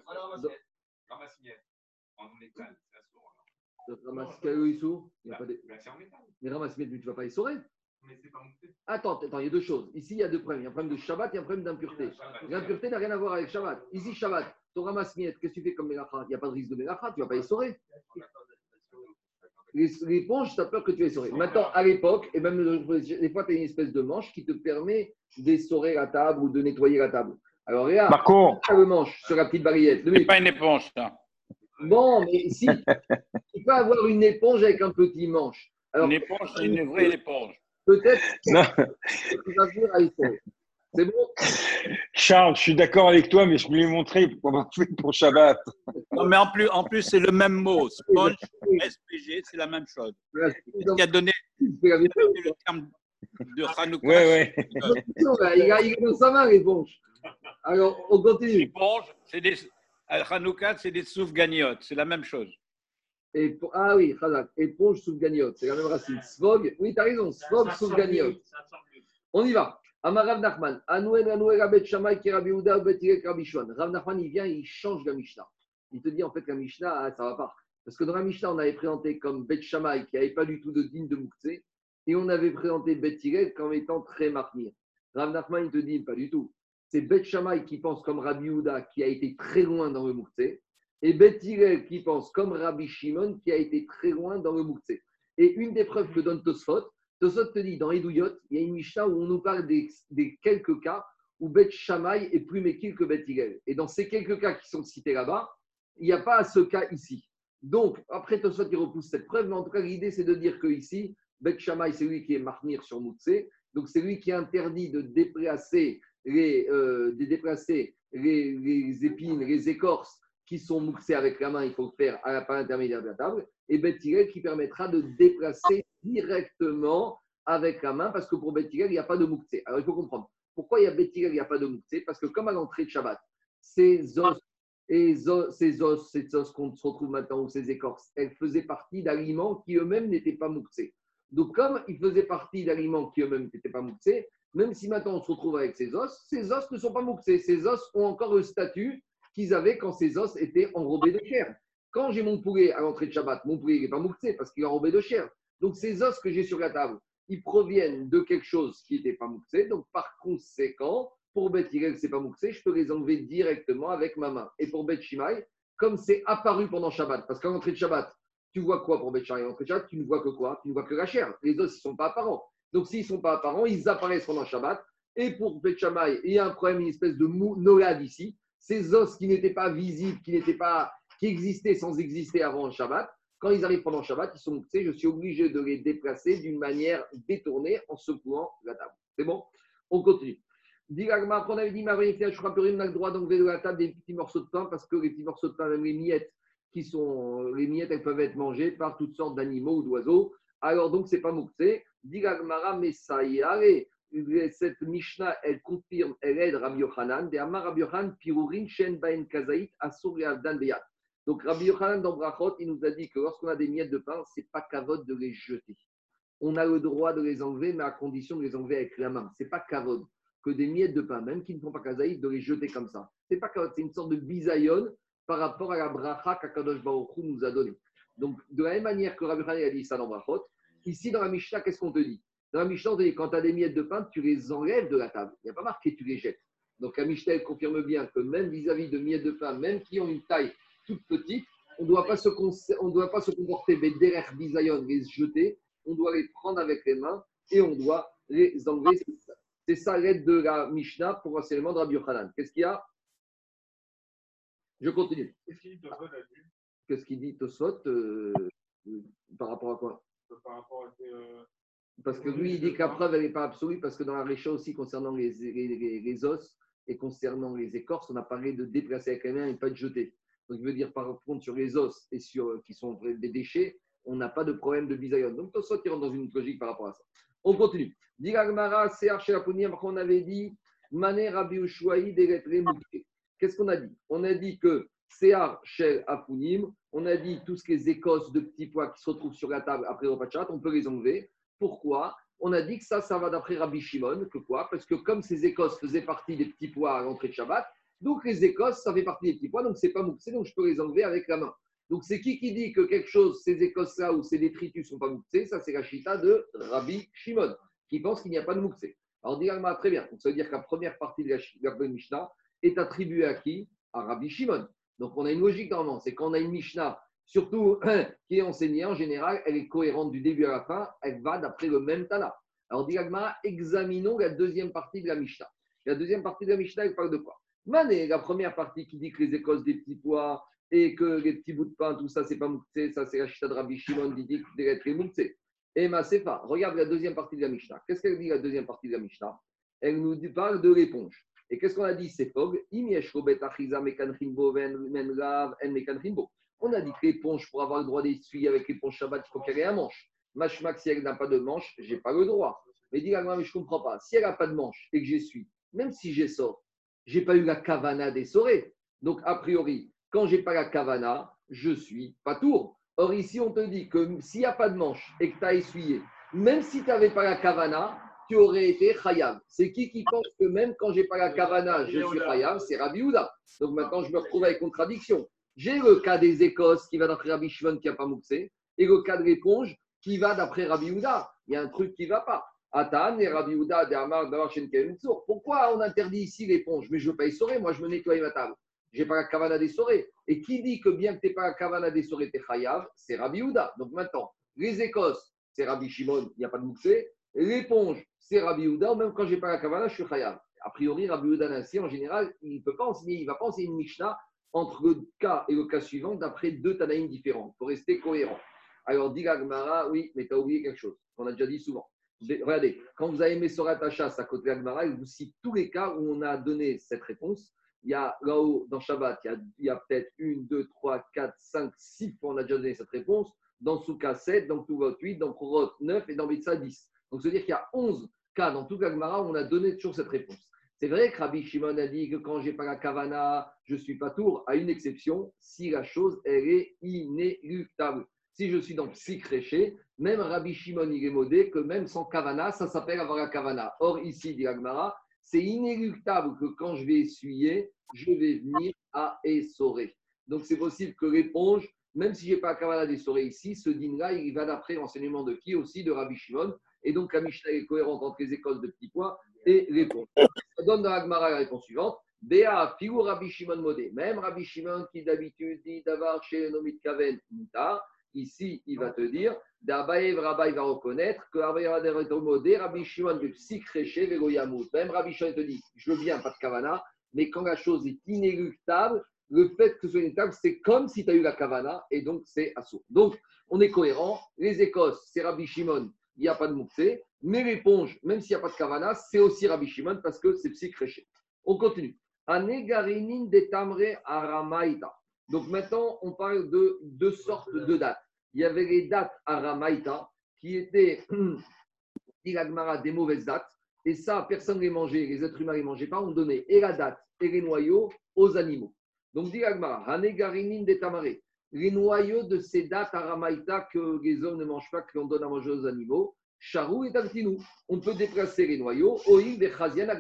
Les canne, ça sourd. Il n'y a pas de. Mais tu ne vas pas essorer Attends, attends, il y a deux choses. Ici, il y a deux problèmes. Il y a un problème de Shabbat et un problème d'impureté. L'impureté n'a rien à voir avec Shabbat. Ici, Shabbat, tu ramasses miette, qu'est-ce que tu fais comme Mélacha Il n'y a pas de risque de Mélacha, tu ne vas pas essorer l'éponge, tu as peur que tu essorer. Maintenant, à l'époque, et même des fois, tu as une espèce de manche qui te permet d'essorer la table ou de nettoyer la table. Alors, regarde, Marco. le manche sur la petite baguette. C'est pas une éponge, ça. Bon, mais si, tu peux avoir une éponge avec un petit manche. Alors, une éponge, c'est une vraie éponge. peut-être tu vas venir à C'est bon? Charles, je suis d'accord avec toi, mais je voulais montrer pour pour Shabbat. Non, mais en plus, en plus c'est le même mot. Sponge, SPG, c'est la même chose. Il a donné le terme de Hanouka. Oui, oui. Il a, dans sa main l'éponge. Alors, on continue. L'éponge, c'est des. Hanouka, c'est des soufganiotes. C'est la même chose. Et, ah oui, Khazak. Éponge, soufganiote. C'est la même racine. Svog. Oui, tu as raison. Svog, soufganiote. On y va. Amarav Nachman, Anouel Anouel Abet Shamay Kirabi Ouda Rabbi Rav Nachman, il vient, il change la Mishnah. Il te dit en fait la Mishnah, ah, ça va pas. Parce que dans la Mishnah, on avait présenté comme Bet qui n'avait pas du tout de digne de Moukse, et on avait présenté Bet comme étant très marmire. Rav Nachman, il te dit pas du tout. C'est Bet qui pense comme Rabbi Ouda qui a été très loin dans le Moukse, et Bet qui pense comme Rabbi Shimon qui a été très loin dans le Moukse. Et une des preuves que donne Tosfot, Tosot te dit, dans Edouyot, il y a une Mishnah où on nous parle des, quelques cas où Bet Shammai est plus méquille que Bet Hillel. Et dans ces quelques cas qui sont cités là-bas, il n'y a pas ce cas ici. Donc, après Tosot, il repousse cette preuve, mais en tout cas, l'idée, c'est de dire que ici, Bet Shammai, c'est lui qui est marnir sur Moutse. Donc, c'est lui qui interdit de déplacer les, euh, de déplacer les, épines, les écorces qui sont mouxées avec la main, il faut le faire à, par l'intermédiaire de la table et Bethilel qui permettra de déplacer directement avec la main, parce que pour Bethilel, il n'y a pas de mouktsé. Alors il faut comprendre. Pourquoi il y a Bethilel, il n'y a pas de mouktsé? Parce que comme à l'entrée de Shabbat, ces os, et ces os, ces os qu'on se retrouve maintenant, ou ces écorces, elles faisaient partie d'aliments qui eux-mêmes n'étaient pas mouktsés. Donc comme ils faisaient partie d'aliments qui eux-mêmes n'étaient pas mouktsés, même si maintenant on se retrouve avec ces os, ces os ne sont pas mouktsés. Ces os ont encore le statut qu'ils avaient quand ces os étaient enrobés de chair. Quand j'ai mon poulet à l'entrée de Shabbat, mon poulet n'est pas mouktsé parce qu'il est enrobé de chair. Donc ces os que j'ai sur la table, ils proviennent de quelque chose qui n'était pas mouktsé. Donc par conséquent, pour Bet ce n'est pas mouktsé, je peux les enlever directement avec ma main. Et pour Bet Shimai, comme c'est apparu pendant Shabbat, parce qu'à l'entrée de Shabbat, tu vois quoi pour Bet Shimai? À l'entrée de Shabbat, tu ne vois que quoi? Tu ne vois que la chair. Les os, ils ne sont pas apparents. Donc s'ils ne sont pas apparents, ils apparaissent pendant Shabbat. Et pour Bet il y a un problème, une espèce de mou, ici. Ces os qui n'étaient pas visibles, qui n'étaient pas qui existaient sans exister avant Shabbat, quand ils arrivent pendant Shabbat, ils sont je suis obligé de les déplacer d'une manière détournée en secouant la table. C'est bon? On continue. Après, on avait dit, on a le droit d'enlever de la table des petits morceaux de pain parce que les petits morceaux de pain, même les miettes, qui sont les miettes, elles peuvent être mangées par toutes sortes d'animaux ou d'oiseaux. Alors donc, c'est pas mouktsé. Diragmara allez, cette Mishnah, elle confirme, elle aide Rabbi Yochanan. De Amar Rabbi Yochanan, Pirurin, Shen, Baen, Kazaït, Asur, Avdan, Beyat. Donc Rabbi Yochanan dans Brachot, il nous a dit que lorsqu'on a des miettes de pain, c'est pas kavod de les jeter. On a le droit de les enlever, mais à condition de les enlever avec la main. C'est pas kavod que des miettes de pain, même qui ne font pas kazaïd, de les jeter comme ça. C'est pas kavod, c'est une sorte de bisayon par rapport à la bracha qu'Akadosh Baruch nous a donnée. Donc de la même manière que Rabbi Yochanan a dit ça dans Brachot, ici dans la Mishnah, qu'est-ce qu'on te dit? Dans la Mishnah, on te dit quand tu as des miettes de pain, tu les enlèves de la table. Il n'y a pas marqué tu les jettes. Donc la Mishnah confirme bien que même vis-à-vis de miettes de pain, même qui ont une taille toute petite, on ne doit pas se, on doit pas se comporter derrière bisayon, les jeter, on doit les prendre avec les mains et on doit les enlever. C'est ça l'aide de la Mishnah pour l'enseignement de Rabbi Yochanan. Qu'est-ce qu'il y a? Je continue. Qu'est-ce qu'il dit Tosfot euh, par rapport à quoi? Par rapport à euh, Parce que lui, il dit que la preuve, elle n'est pas absolue, parce que dans la Récha aussi, concernant les, les, les, os et concernant les écorces, on a parlé de déplacer avec les mains et pas de jeter. Donc, il veut dire, par contre, sur les os et sur euh, qui sont des déchets, on n'a pas de problème de bisayon. Donc, ça qui rentre dans une logique par rapport à ça. On continue. Diragmara, on avait dit, Mané Rabbi Qu'est-ce qu'on a dit? On a dit que Sear Shel Apunim, on a dit tout ce qui est écosses de petits pois qui se retrouvent sur la table après le pachat, on peut les enlever. Pourquoi? On a dit que ça, ça va d'après Rabbi Shimon. Que quoi? Parce que comme ces écosses faisaient partie des petits pois à l'entrée de Shabbat, donc les écosses, ça fait partie des petits pois, donc c'est pas mouxé, donc je peux les enlever avec la main. Donc c'est qui qui dit que quelque chose, ces écosses-là ou ces détritus sont pas mouxés Ça, c'est la chita de Rabbi Shimon, qui pense qu'il n'y a pas de mouxé. Alors, dit très bien. Donc, ça veut dire que la première partie de la, Mishnah est attribuée à qui? À Rabbi Shimon. Donc, on a une logique normalement. C'est qu'on a une Mishnah, surtout (coughs) qui est enseignée en général, elle est cohérente du début à la fin, elle va d'après le même Tana. Alors, dit examinons la deuxième partie de la Mishnah. La deuxième partie de la Mishnah, elle parle de quoi? Mané, la première partie qui dit que les écosses des petits pois et que les petits bouts de pain, tout ça, c'est pas mouktsé, ça c'est la chita de dit que c'est mouktsé. Et ma Sefa, regarde la deuxième partie de la Mishnah. Qu'est-ce qu'elle dit la deuxième partie de la Mishnah? Elle nous parle de l'éponge. Et qu'est-ce qu'on a dit? C'est Fog. On a dit que l'éponge, pour avoir le droit d'essuyer avec l'éponge Shabbat, il faut qu'elle ait un manche. Machmak, si elle n'a pas de manche, je n'ai pas le droit. Mais dis mais je comprends pas. Si elle n'a pas de manche et que j'essuie, même si j'essore, je n'ai pas eu la kavana d'essorer. Donc, a priori, quand je n'ai pas la kavana, je suis pas tour. Or, ici, on te dit que s'il n'y a pas de manche et que tu as essuyé, même si tu n'avais pas la kavana, tu aurais été khayab. C'est qui qui pense que même quand j'ai pas la kavana, je suis khayab C'est Rabbi Houda. Donc maintenant, je me retrouve avec contradiction. J'ai le cas des Écosses qui va d'après Rabbi Shimon qui n'a pas mouxé, et le cas de l'éponge qui va d'après Rabbi Houda. Il y a un truc qui ne va pas. Atan et Rabbi Houda, Pourquoi on interdit ici l'éponge Mais je ne veux pas essorer, moi je me nettoie ma table. Je n'ai pas la kavana d'essorer. Et qui dit que bien que tu n'aies pas la kavana d'essorer, tu es chayav? C'est Rabbi Houda. Donc maintenant, les Écosses, c'est Rabbi Shimon, il n'y a pas de mouxé. L'éponge, c'est Rabbi Houda, même quand je n'ai pas la kavana, je suis chayav. A priori, Rabbi Houda ainsi, en général, il ne peut pas enseigner, il va pas enseigner une Mishnah entre le cas et le cas suivant d'après deux Tanaïm différents, pour rester cohérent. Alors, dit Gmara, oui, mais tu as oublié quelque chose, qu'on a déjà dit souvent. Regardez, quand vous avez mis Sorat Hachas à côté d'Agmara, il vous cite tous les cas où on a donné cette réponse. Il y a là-haut, dans Shabbat, il y a, peut-être une, deux, trois, quatre, cinq, six fois on a déjà donné cette réponse. Dans Souka 7, dans Tuvot 8, dans Korot 9 et dans Bitsa 10. Donc, cest à dire qu'il y a 11 cas dans tout Gagmara où on a donné toujours cette réponse. C'est vrai que Rabbi Shimon a dit que quand j'ai pas la kavana, je suis pas tour, à une exception, si la chose elle est inéluctable. Si je suis dans psychréché, même Rabbi Shimon il est modé que même sans kavana, ça s'appelle avoir la kavana. Or ici, dit Agmara, c'est inéluctable que quand je vais essuyer, je vais venir à essorer. Donc c'est possible que l'éponge, même si je n'ai pas la kavana d'essorer ici, ce din-là, il va d'après l'enseignement de qui aussi De Rabbi Shimon. Et donc, la Mishnah est cohérente entre les écoles de petits pois et les ponts. Ça donne dans l'Agmara la réponse suivante. Béa, figure Rabbi Shimon Modé. Même Rabbi Shimon qui d'habitude dit d'avoir chez Nomit Kaven Mutar, ici, il va te dire, d'Abaïv Rabbi va reconnaître que Rabbi Shimon de Psikreché Vegoyamut. Même Rabbi Shimon te dit, je veux bien, pas de Kavana, mais quand la chose est inéluctable, le fait que ce soit inéluctable, c'est comme si tu as eu la Kavana, et donc c'est assaut. Donc, on est cohérent. Les Écosses, c'est Rabbi Shimon il n'y a pas de mouxé. Mais l'éponge, même s'il n'y a pas de kavana, c'est aussi Rabbi Shimon parce que c'est psychréché. On continue. Anegarinin de tamre. Donc maintenant, on parle de deux sortes de dates. Il y avait les dates aramaïta qui étaient, (clears throat) dit des mauvaises dates. Et ça, personne ne les mangeait, les êtres humains ne les mangeaient pas. On donnait et la date et les noyaux aux animaux. Donc, dit les noyaux de ces dates aramaïta que les hommes ne mangent pas, que l'on donne à manger aux animaux, charou et tartinou. On peut déplacer les noyaux au île des chazian à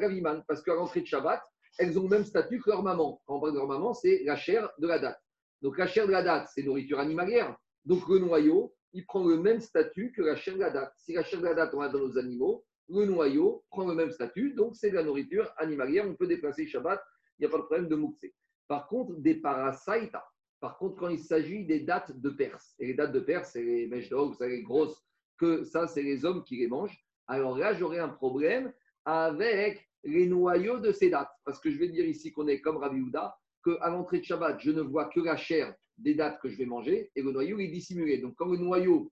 parce qu'à l'entrée de Shabbat, elles ont le même statut que leur maman. Quand on parle de leur maman, c'est la chair de la date. Donc la chair de la date, c'est nourriture animalière. Donc le noyau, il prend le même statut que la chair de date. Si la chair de date, on la donne aux animaux, le noyau prend le même statut, donc c'est de la nourriture animalière. On peut déplacer Shabbat, il n'y a pas de problème de mouxer. Par contre, des parasaïta, par contre, quand il s'agit des dates de Perse, et les dates de Perse, c'est les mèches d'or, vous savez, grosses, que ça, c'est les hommes qui les mangent, alors là, j'aurais un problème avec les noyaux de ces dates. Parce que je vais dire ici qu'on est comme Rabbi Houda, qu'à l'entrée de Shabbat, je ne vois que la chair des dates que je vais manger, et le noyau est dissimulé. Donc, quand le noyau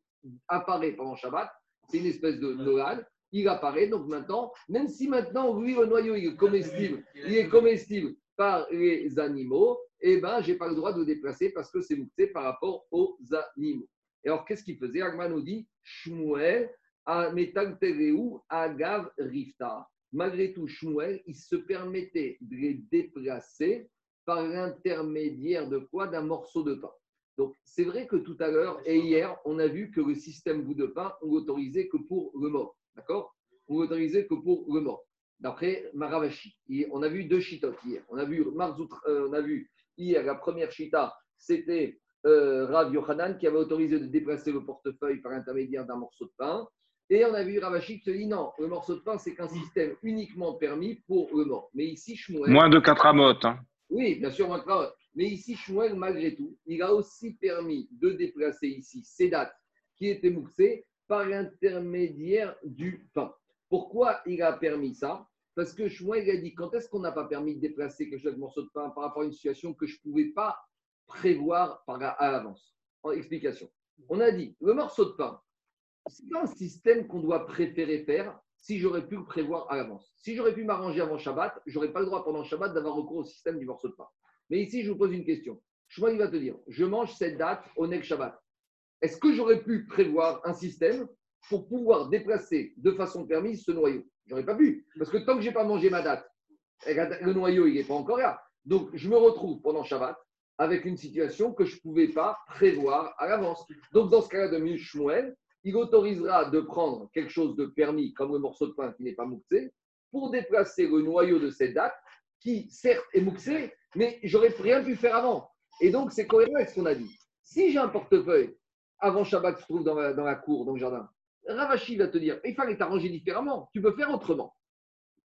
apparaît pendant Shabbat, c'est une espèce de Noël, il apparaît. Donc maintenant, même si maintenant, oui, le noyau il est comestible, il est comestible par les animaux, eh ben, je n'ai pas le droit de déplacer parce que c'est mouxé par rapport aux animaux. Et alors, qu'est-ce qu'il faisait? Agman nous dit Shmuel Agav Rifta. Malgré tout, Shmuel, il se permettait de les déplacer par l'intermédiaire de quoi D'un morceau de pain. Donc, c'est vrai que tout à l'heure et hier, on a vu que le système bout de pain, on l'autorisait que pour le mort. D'accord? On l'autorisait que pour le mort. D'après Maravashi. on a vu deux chitotes hier. On a vu, euh, on a vu Hier, la première chita, c'était euh, Rav Yochanan qui avait autorisé de déplacer le portefeuille par l'intermédiaire d'un morceau de pain. Et on a vu Ravashi qui se dit non, le morceau de pain, c'est qu'un système uniquement permis pour le mort. Mais ici, Shmuel. Moins de 4 amotes. Hein. Oui, bien sûr, 4 Mais ici, Shmuel, malgré tout, il a aussi permis de déplacer ici ces dates qui étaient mouxées par l'intermédiaire du pain. Pourquoi il a permis ça? Parce que Shmuel a dit quand est-ce qu'on n'a pas permis de déplacer quelque chose de morceau de pain par rapport à une situation que je ne pouvais pas prévoir à l'avance? Explication. On a dit le morceau de pain, c'est un système qu'on doit préférer faire si j'aurais pu le prévoir à l'avance. Si j'aurais pu m'arranger avant Shabbat, j'aurais pas le droit pendant Shabbat d'avoir recours au système du morceau de pain. Mais ici, je vous pose une question. Shmuel, va te dire, je mange cette date au Nek Shabbat. Est-ce que j'aurais pu prévoir un système pour pouvoir déplacer de façon permise ce noyau? J'aurais pas pu. Parce que tant que je n'ai pas mangé ma date, le noyau, il n'est pas encore là. Donc, je me retrouve pendant Shabbat avec une situation que je ne pouvais pas prévoir à l'avance. Donc, dans ce cas-là de Shmuel, il autorisera de prendre quelque chose de permis, comme le morceau de pain qui n'est pas mouxé, pour déplacer le noyau de cette date, qui certes est mouxé, mais j'aurais rien pu faire avant. Et donc, c'est cohérent avec ce qu'on a dit. Si j'ai un portefeuille avant Shabbat qui se trouve dans la, cour, dans le jardin, Ravashi va te dire il fallait t'arranger différemment. Tu peux faire autrement.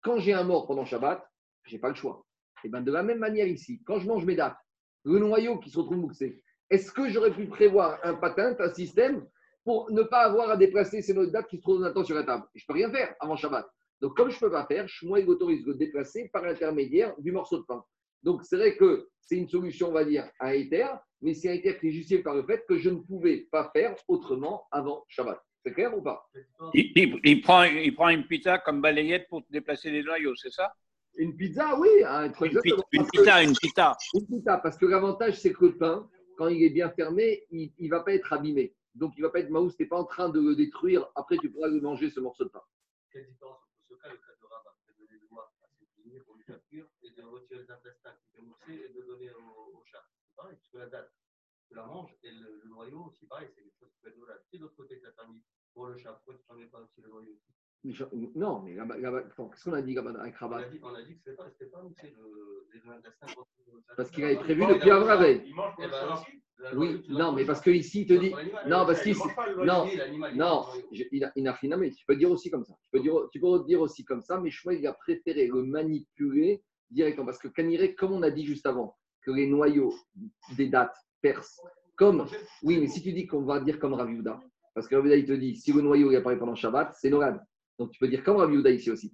Quand j'ai un mort pendant Shabbat, je n'ai pas le choix. Et bien, de la même manière ici, quand je mange mes dates, le noyau qui se retrouve mouxé, est-ce que j'aurais pu prévoir un patin, un système pour ne pas avoir à déplacer ces notes dates qui se trouvent maintenant sur la table Je ne peux rien faire avant Shabbat. Donc, comme je ne peux pas faire, je moi, il autorise de déplacer par l'intermédiaire du morceau de pain. Donc, c'est vrai que c'est une solution, on va dire, à Ether, mais c'est un Ether qui est justifié par le fait que je ne pouvais pas faire autrement avant Shabbat. C'est clair ou pas? Il, prend, il prend une pizza comme balayette pour déplacer les noyaux, c'est ça? Une pizza, oui. une, pizza, une pizza. Une pizza, parce que l'avantage, c'est que le pain, quand il est bien fermé, il ne va pas être abîmé. Donc, il ne va pas être maous, tu n'es pas en train de le détruire. Après, tu pourras le manger, ce morceau de pain. Quelle différence entre ce cas le cas de rabat donner le doigt à ses pour lui faire et de retirer les intestins qui fait mousser et de donner au, chat? C'est pareil, puisque la date, tu la manges et le, noyau aussi, pareil, c'est quelque chose qui peut être de l'autre côté, tu as permis pour le chat, pourquoi tu ne pas aussi le noyau? Non, mais qu'est-ce qu'on a dit avec Rabat on a, dit, on a dit que ce n'était pas, pas moussé les intestins. Parce qu'il avait prévu depuis avant la veille. Il mange pour le chat aussi oui, non, mais parce qu'ici, il te dit. Non, parce qu'ici. Non, non, il n'a rien mais tu peux dire aussi comme ça. Tu peux dire, tu peux dire aussi comme ça, mais je crois qu'il a préféré le manipuler directement. Parce que Caniré, comme on a dit juste avant, que les noyaux des dates percent, comme. Oui, mais si tu dis qu'on va dire comme Raviuda, parce que Raviuda, il te dit, si le noyau il apparaît pendant Shabbat, c'est Noran. Donc tu peux dire comme Raviuda ici aussi.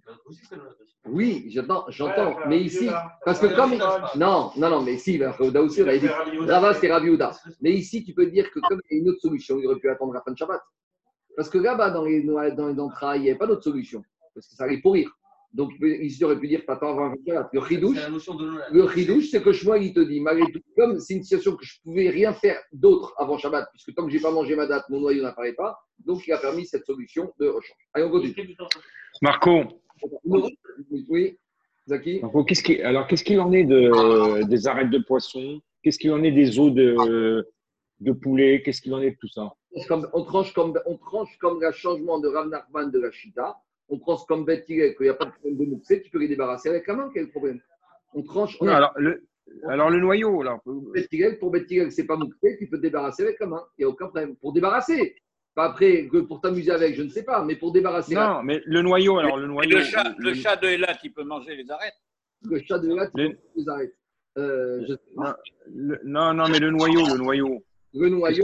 Oui, j'entends, j'entends. mais ici, parce que comme. Non, non, non, mais ici, Raviuda aussi, il a dit. Rava, c'est Raviuda. Mais ici, tu peux dire que comme il y a une autre solution, il aurait pu attendre la fin de Shabbat. Parce que là-bas, dans les, dans les entrailles, il n'y avait pas d'autre solution. Parce que ça allait pourrir. Donc, ici, aurait pu dire, attends avant Le chidouche, le c'est que Shmuel, il te dit, malgré tout, comme c'est une situation que je ne pouvais rien faire d'autre avant Shabbat, puisque tant que je n'ai pas mangé ma date, mon noyau n'apparaît pas, donc il a permis cette solution de rechange. Allez, on continue. Marco. Oui, Zaki. Marco, qu'est-ce qui, alors, qu'est-ce qu'il en est de, des arêtes de poisson? Qu'est-ce qu'il en est des os de, de poulet? Qu'est-ce qu'il en est de tout ça? On, tranche comme, on tranche comme le changement de Rav de la Chita on tranche comme bête qu'il n'y a pas de problème de mouxé, tu peux les débarrasser avec la main, quel problème On tranche. alors, le, alors le noyau, là. pour bête c'est pas mouxé, tu peux te débarrasser avec la main, il n'y a aucun problème. Pour débarrasser, pas après que pour t'amuser avec, je ne sais pas, mais pour débarrasser. Non, mais le noyau, alors le noyau. Le chat, le chat de Elat, il peut manger les arêtes. Le chat de Elat, il peut manger les arêtes. Euh, non, non, mais le noyau, le noyau. Le noyau,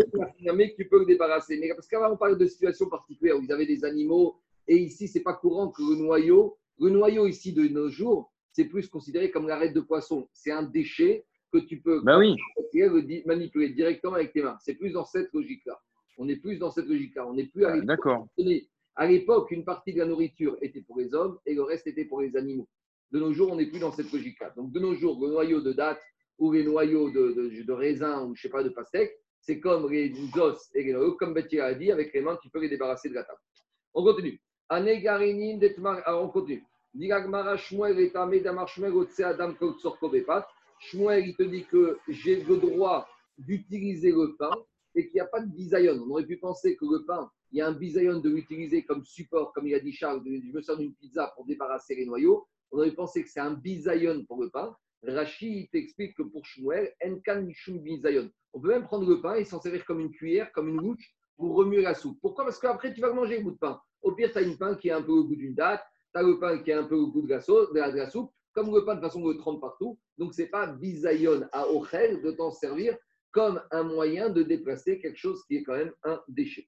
tu peux le débarrasser. Mais parce qu'avant, on parle de situations particulières où ils avaient des animaux et ici, c'est pas courant que le noyau, le noyau ici de nos jours, c'est plus considéré comme l'arête de poisson. C'est un déchet que tu peux ben oui. manipuler directement avec tes mains. C'est plus dans cette logique-là. On est plus dans cette logique-là. On n'est plus à ah, D'accord. À l'époque, une partie de la nourriture était pour les hommes et le reste était pour les animaux. De nos jours, on n'est plus dans cette logique-là. Donc, de nos jours, le noyau de date ou les noyaux de, de, raisin ou je sais pas de pastèque, c'est comme les os et les noyaux, comme Betty a dit, avec les mains, tu peux les débarrasser de la table. On continue. Alors on continue. Shmuel, il te dit que j'ai le droit d'utiliser le pain et qu'il n'y a pas de bisayon. On aurait pu penser que le pain, il y a un bisayon de l'utiliser comme support, comme il a dit Charles, je me sers d'une pizza pour débarrasser les noyaux. On aurait pensé que c'est un bisayon pour le pain. Rachid t'explique que pour Shmuel, Enkan Mishum bisayon. On peut même prendre le pain et s'en servir comme une cuillère, comme une louche pour remuer la soupe. Pourquoi? Parce qu'après, tu vas manger un bout de pain. Au pire, tu as une pain qui est un peu au goût d'une date, tu as le pain qui est un peu au goût de la, de la, soupe, comme le pain de façon, on le trempe partout. Donc, ce n'est pas bisayon à ochel de t'en servir comme un moyen de déplacer quelque chose qui est quand même un déchet.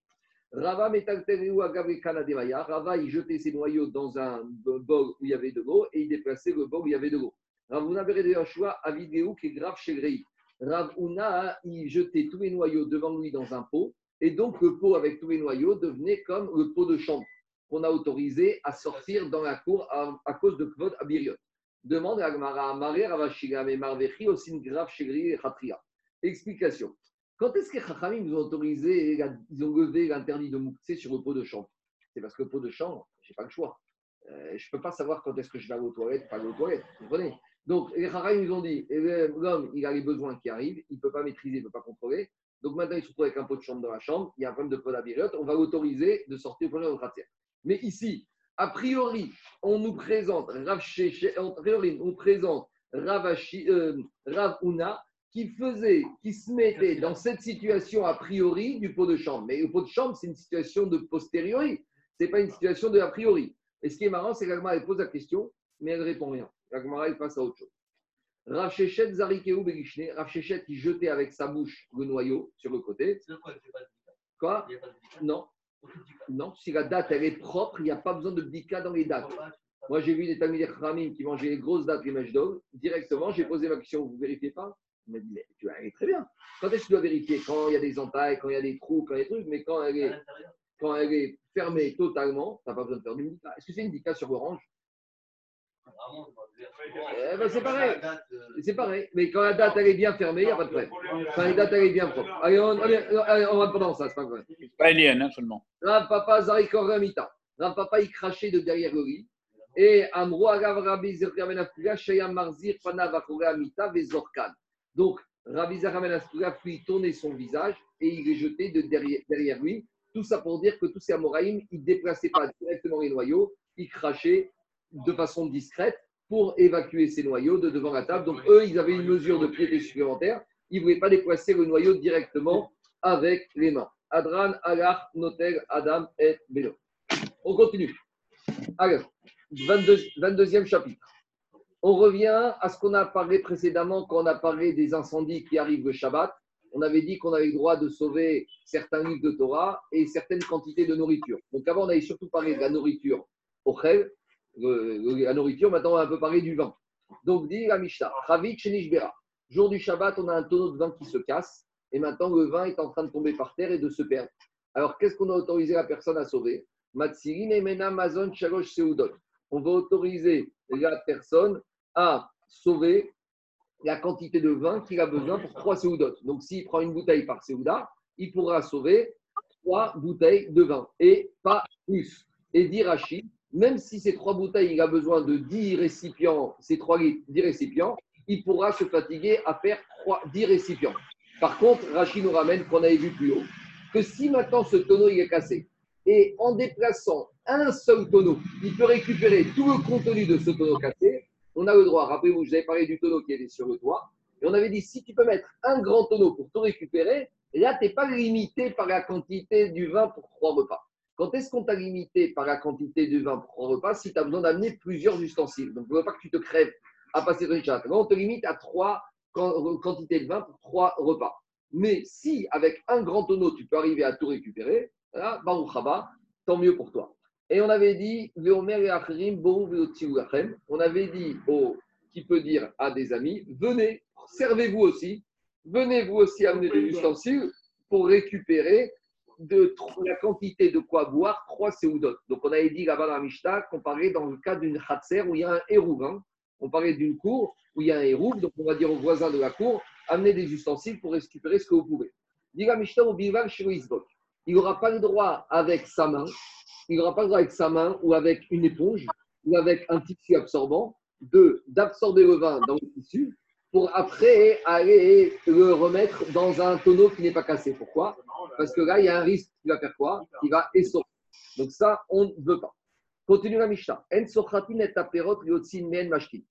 Rava Rava, il jetait ses noyaux dans un bol où il y avait de l'eau et il déplaçait le bol où il y avait de l'eau. Ravuna choix à vidéo qui est grave chez Grey. Ravuna, il jetait tous les noyaux devant lui dans un pot Et donc, le pot avec tous les noyaux devenait comme le pot de chambre qu'on a autorisé à sortir dans la cour à, cause de Kvod Abiriot. Demande à Gmara Marie Ravashiga Marvechi aussi une grave chérie Khatria. Explication. Quand est-ce que Chachamim nous ont autorisé, ils ont levé l'interdit de mouktsé sur le pot de chambre? C'est parce que le pot de chambre, je n'ai pas le choix. Euh, je ne peux pas savoir quand est-ce que je vais aller aux toilettes, pas aller aux toilettes. Vous comprenez? Donc, les Chachamim nous ont dit eh l'homme, il a les besoins qui arrivent, il ne peut pas maîtriser, il ne peut pas contrôler. Donc maintenant, il se retrouve avec un pot de chambre dans la chambre, il y a un problème de pot d'abiriote, on va l'autoriser de sortir pour le Khatia. Mais ici, a priori, on nous présente Rav on présente Ravashi, euh, Rav Una qui faisait, qui se mettait dans cette situation a priori du pot de chambre. Mais le pot de chambre, c'est une situation de posteriori, ce n'est pas une situation de a priori. Et ce qui est marrant, c'est qu'Agmara, elle pose la question, mais elle ne répond rien. Agmara, elle passe à autre chose. Rav Shechet Zarikeu Begishne, Rav Shechet qui jetait avec sa bouche le noyau sur le côté. Quoi Non. Non, si la date elle est propre, il n'y a pas besoin de bdika dans les dates. Moi, j'ai vu des Talmudé Khamim qui mangeaient les grosses dates, les mèches Directement, j'ai posé ma question, vous ne vérifiez pas? Il m'a dit, mais tu vas aller très bien. Quand est-ce que tu dois vérifier? Quand il y a des entailles, quand il y a des trous, quand il y a des trucs, mais quand elle est, quand elle est fermée totalement, tu n'as pas besoin de faire du bdika. Est-ce que c'est une bdika sur orange eh ben, c'est pareil. C'est pareil. Mais quand la date elle est bien fermée, il n'y a pas de problème. Quand la date elle est bien propre. Allez, on, allez, on va pendant ça, c'est pas vrai. Pas alien, hein, seulement. Rav Papa Zarikor Ramita. Rav Papa, il crachait de derrière le lit. Et Amro Agav Rabbi Zerkamenafkuga, Shayam Marzir, Amita, Vezorkan. Donc, Rabbi Zerkamenafkuga, puis tournait son visage et il est jeté de derrière, derrière lui. Tout ça pour dire que tous ces Amoraïm, ils ne déplaçaient pas directement les noyaux, ils crachaient de façon discrète pour évacuer ces noyaux de devant la table. Donc, eux, ils avaient une mesure de piété supplémentaire. Ils ne voulaient pas déplacer le noyau directement avec les mains. Adran, Agar, Notel, Adam et Bélo. On continue. Alors, 22, 22e chapitre. On revient à ce qu'on a parlé précédemment quand on a parlé des incendies qui arrivent le Shabbat. On avait dit qu'on avait le droit de sauver certains livres de Torah et certaines quantités de nourriture. Donc avant, on avait surtout parlé de la nourriture au Khel, la nourriture, maintenant on va un peu parler du vin. Donc, dit la Mishnah, Jour du Shabbat, on a un tonneau de vin qui se casse, et maintenant le vin est en train de tomber par terre et de se perdre. Alors, qu'est-ce qu'on a autorisé la personne à sauver? On va autoriser la personne à sauver la quantité de vin qu'il a besoin pour trois seudot. Donc, s'il prend une bouteille par seuda, il pourra sauver trois bouteilles de vin et pas plus. Et dit Rachid, même si ces trois bouteilles, il a besoin de 10 récipients, ces trois litres, 10 récipients, il pourra se fatiguer à faire 3, 10 récipients. Par contre, Rachid nous ramène, qu'on avait vu plus haut, que si maintenant ce tonneau il est cassé, et en déplaçant un seul tonneau, il peut récupérer tout le contenu de ce tonneau cassé, on a le droit, rappelez-vous, vous avais parlé du tonneau qui était sur le toit, et on avait dit, si tu peux mettre un grand tonneau pour tout récupérer, là, tu n'es pas limité par la quantité du vin pour trois repas. Quand est-ce qu'on t'a limité par la quantité de vin pour un repas si tu as besoin d'amener plusieurs ustensiles? Donc, ne veux pas que tu te crèves à passer ton chat. on te limite à trois quantités de vin pour trois repas. Mais si, avec un grand tonneau, tu peux arriver à tout récupérer, là, tant mieux pour toi. Et on avait dit, on avait dit au, qui peut dire à des amis, venez, servez-vous aussi, venez vous aussi amener des ustensiles pour récupérer de la quantité de quoi boire, trois séoudotes. Donc, on avait dit là-bas dans la Mishnah qu'on parlait dans le cas d'une khatser où il y a un hérouv. Hein. On parlait d'une cour où il y a un hérouv, donc on va dire aux voisins de la cour, amenez des ustensiles pour récupérer ce que vous pouvez. Dit Mishnah au Il n'aura pas le droit avec sa main, il n'aura pas le droit avec sa main ou avec une éponge ou avec un tissu absorbant d'absorber le vin dans le tissu pour après aller le remettre dans un tonneau qui n'est pas cassé. Pourquoi? Parce que là, il y a un risque qui va faire quoi? Il va essorer. Donc ça, on ne veut pas. Continue la Mishnah.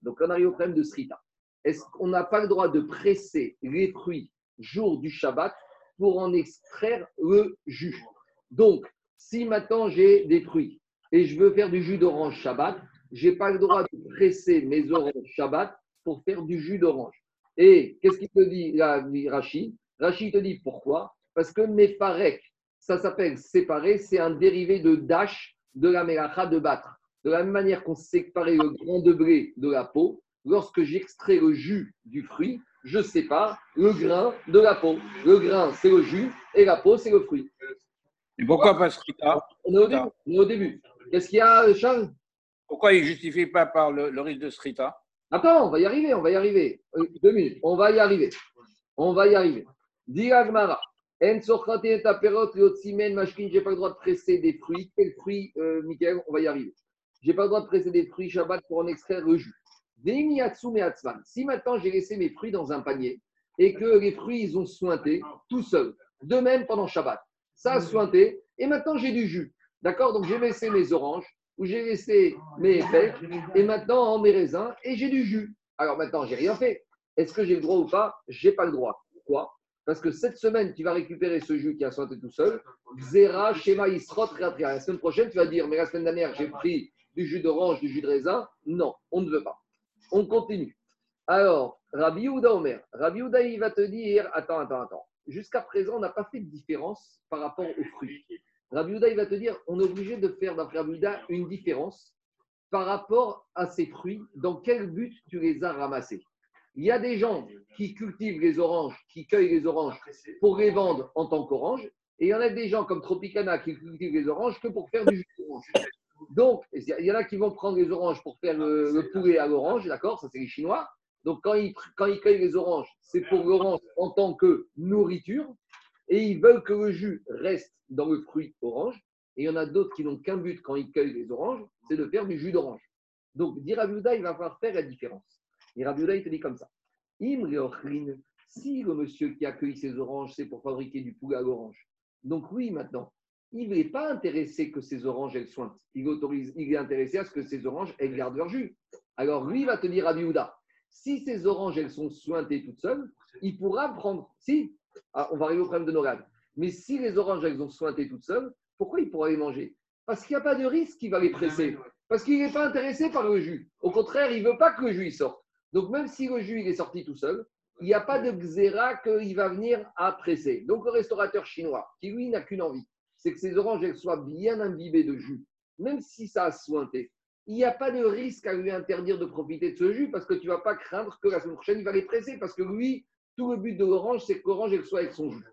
Donc on arrive au problème de Srita. Est-ce qu'on n'a pas le droit de presser les fruits jour du Shabbat pour en extraire le jus? Donc, si maintenant j'ai des fruits et je veux faire du jus d'orange Shabbat, je n'ai pas le droit de presser mes oranges Shabbat pour faire du jus d'orange. Et qu'est-ce qu'il te dit là, Rachid Rachid te dit pourquoi? Parce que Mefarek, ça s'appelle séparer, c'est un dérivé de dash de la melacha de battre. De la même manière qu'on séparait le grain de blé de la peau, lorsque j'extrais le jus du fruit, je sépare le grain de la peau. Le grain, c'est le jus et la peau, c'est le fruit. Et pourquoi pas Strita On est au début. Qu'est-ce qu'il y a, Charles? Pourquoi il ne justifie pas par le, risque de Strita Attends, on va y arriver, on va y arriver. Euh, deux minutes, on va y arriver. On va y arriver. Dis Agmara. En j'ai pas le droit de presser des fruits. Quel fruit, euh, On va y arriver. J'ai pas le droit de presser des fruits Shabbat pour en extraire le jus. Si maintenant j'ai laissé mes fruits dans un panier et que les fruits ils ont sointé tout seuls, de même pendant Shabbat, ça a sointé et maintenant j'ai du jus. D'accord? Donc j'ai laissé mes oranges ou j'ai laissé mes fèves et maintenant mes raisins et j'ai du jus. Alors maintenant j'ai rien fait. Est-ce que j'ai le droit ou pas? J'ai pas le droit. Pourquoi? Parce que cette semaine, tu vas récupérer ce jus qui a sointé tout seul. Zera, schéma, isrot, La semaine prochaine, tu vas dire, mais la semaine dernière, j'ai pris du jus d'orange, du jus de raisin. Non, on ne veut pas. On continue. Alors, Rabbi Ouda Omer. Rabbi Ouda, il va te dire Attends, attends, attends. Jusqu'à présent, on n'a pas fait de différence par rapport aux fruits. Rabbi il va te dire On est obligé de faire, dans Rabbi une différence par rapport à ces fruits. Dans quel but tu les as ramassés? Il y a des gens qui cultivent les oranges, qui cueillent les oranges pour les vendre en tant qu'oranges. Et il y en a des gens comme Tropicana qui cultivent les oranges que pour faire du jus d'orange. Donc, il y en a qui vont prendre les oranges pour faire le, poulet à l'orange, d'accord Ça, c'est les Chinois. Donc, quand ils, quand ils cueillent les oranges, c'est pour l'orange en tant que nourriture. Et ils veulent que le jus reste dans le fruit orange. Et il y en a d'autres qui n'ont qu'un but quand ils cueillent les oranges, c'est de faire du jus d'orange. Donc, dit il va falloir faire la différence. Et Rabiuda, il te dit comme ça. si le monsieur qui a cueilli ses oranges, c'est pour fabriquer du poulet à l'orange. Donc oui, maintenant, il n'est pas intéressé que ces oranges, elles sointent. Il, autorise, il est intéressé à ce que ces oranges, elles gardent leur jus. Alors lui va te dire à Biouda, si ces oranges, elles sont sointées toutes seules, il pourra prendre. Si, ah, on va arriver au problème de Norad. Mais si les oranges, elles ont sointé toutes seules, pourquoi il pourra les manger? Parce qu'il n'y a pas de risque qu'il va les presser. Parce qu'il n'est pas intéressé par le jus. Au contraire, il ne veut pas que le jus sorte. Donc même si le jus il est sorti tout seul, il n'y a pas de xéra qu'il va venir à presser. Donc le restaurateur chinois, qui lui n'a qu'une envie, c'est que ces oranges elles soient bien imbibées de jus, même si ça a sointé. Il n'y a pas de risque à lui interdire de profiter de ce jus parce que tu ne vas pas craindre que la semaine prochaine, il va les presser parce que lui, tout le but de l'orange, c'est que l'orange soit avec son jus.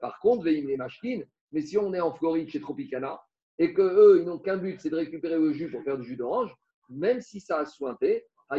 Par contre, les machines, mais si on est en Floride chez Tropicana et que eux, ils n'ont qu'un but, c'est de récupérer le jus pour faire du jus d'orange, même si ça a sointé, à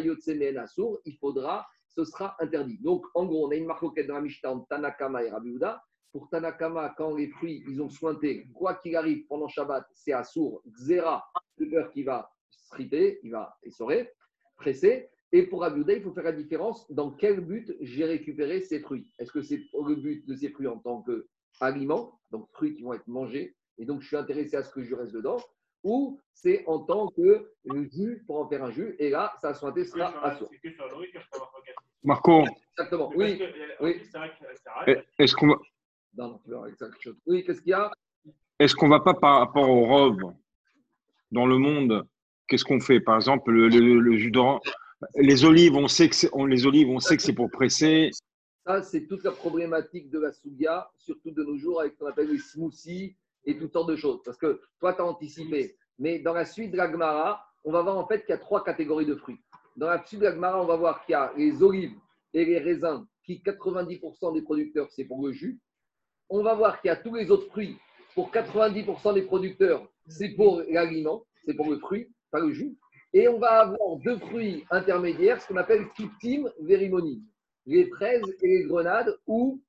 Assour, il faudra, ce sera interdit. Donc, en gros, on a une marque dans la Mishnah Tanakama et Rabiuda. Pour Tanakama, quand les fruits ils ont sointé, quoi qu'il arrive pendant Shabbat, c'est à sourd, Xera, le beurre qui va striter, il va essorer, presser. Et pour Abiouda, il faut faire la différence dans quel but j'ai récupéré ces fruits. Est-ce que c'est le but de ces fruits en tant qu'aliment, donc fruits qui vont être mangés, et donc je suis intéressé à ce que je reste dedans, ou c'est en tant que jus pour en faire un jus, et là, sa sointé sera à sourd. Marco. Exactement, oui. oui. Est-ce qu'on va. Oui, qu'est-ce qu'il y a? Est-ce qu'on ne va pas par rapport au robe dans le monde Qu'est-ce qu'on fait? Par exemple, le, jus d'orange. Les olives, on sait que c'est, les olives, on sait que c'est pour presser. Ça, c'est toute la problématique de la souga, surtout de nos jours avec ce qu'on appelle les smoothies et toutes sortes de choses. Parce que toi, tu as anticipé. Mais dans la suite de la Gemara, on va voir en fait qu'il y a trois catégories de fruits. Dans la suite de la Gemara, on va voir qu'il y a les olives et les raisins, qui 90% des producteurs, c'est pour le jus on va voir qu'il y a tous les autres fruits. Pour 90% des producteurs, c'est pour l'aliment, c'est pour le fruit, pas le jus. Et on va avoir deux fruits intermédiaires, ce qu'on appelle Kiptim Verimoni, les fraises et les grenades, où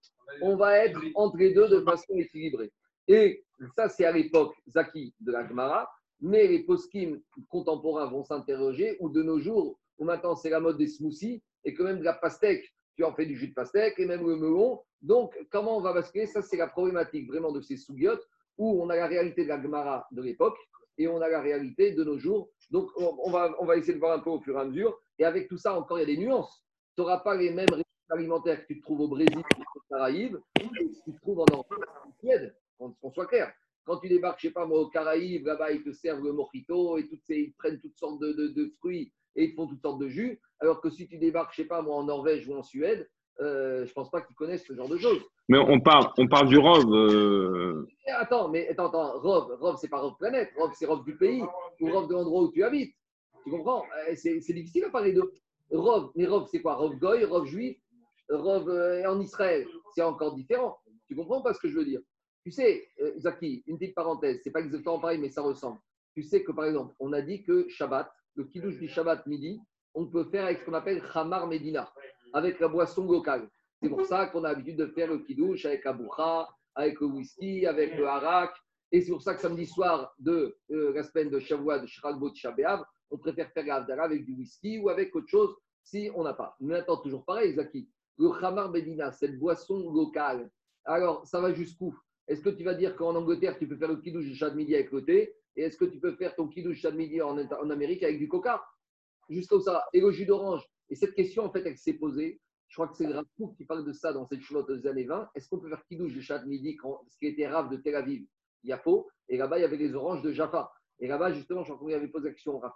on va être entre les deux de façon équilibrée. Et ça, c'est à l'époque Zaki de la Gemara, mais les poskim contemporains vont s'interroger, ou de nos jours, où maintenant c'est la mode des smoothies, et que même de la pastèque, tu en fais du jus de pastèque, et même le melon, donc, comment on va basculer? Ça, c'est la problématique vraiment de ces sougiotes où on a la réalité de la Gemara de l'époque et on a la réalité de nos jours. Donc, on va, on va essayer de voir un peu au fur et à mesure. Et avec tout ça, encore, il y a des nuances. Tu n'auras pas les mêmes régimes alimentaires que tu trouves au Brésil, aux Caraïbes, que tu trouves en, Suède, qu'on soit clair. Quand tu débarques, je sais pas moi, aux Caraïbes, là-bas, ils te servent le mojito et ces, ils prennent toutes sortes de, de, fruits et ils font toutes sortes de jus. Alors que si tu débarques, je sais pas moi, en Norvège ou en Suède, euh, je ne pense pas qu'ils connaissent ce genre de choses. Mais on parle, on parle du ROV. Euh. Attends, mais attends, attends, ROV, ROV c'est pas ROV planète, ROV c'est ROV du pays ou ROV de l'endroit où tu habites. Tu comprends? Eh, C'est difficile à parler de ROV. Mais ROV c'est quoi? ROV goy, ROV juif euh, en Israël, c'est encore différent. Tu comprends pas ce que je veux dire? Tu sais, euh, Zaki, une petite parenthèse, c'est pas exactement pareil, mais ça ressemble. Tu sais que par exemple, on a dit que Shabbat, le kiddush du Shabbat midi, on peut faire avec ce qu'on appelle Hamar Medina, avec la boisson locale. C'est pour ça qu'on a l'habitude de faire le kiddush avec la boucha, avec le whisky, avec le harak. Et c'est pour ça que samedi soir de euh, la semaine de Shavuot, de Shragbot, Shabeav, on préfère faire la avec du whisky ou avec autre chose si on n'a pas. Maintenant, toujours pareil, Zaki. Le Hamar Medina, cette boisson locale, alors ça va jusqu'où? Est-ce que tu vas dire qu'en Angleterre, tu peux faire le kidouche du chat de midi avec le thé? Et est-ce que tu peux faire ton kidouche chat de midi en, Amérique avec du coca? Juste ça. Et le jus d'orange? Et cette question, en fait, elle s'est posée. Je crois que c'est le qui parle de ça dans cette chouette des années 20. Est-ce qu'on peut faire kidouche du chat midi quand ce qui était rave de Tel Aviv, Yafo Et là-bas, il y avait les oranges de Jaffa. Et là-bas, justement, je crois qu'on avait posé la question au Rav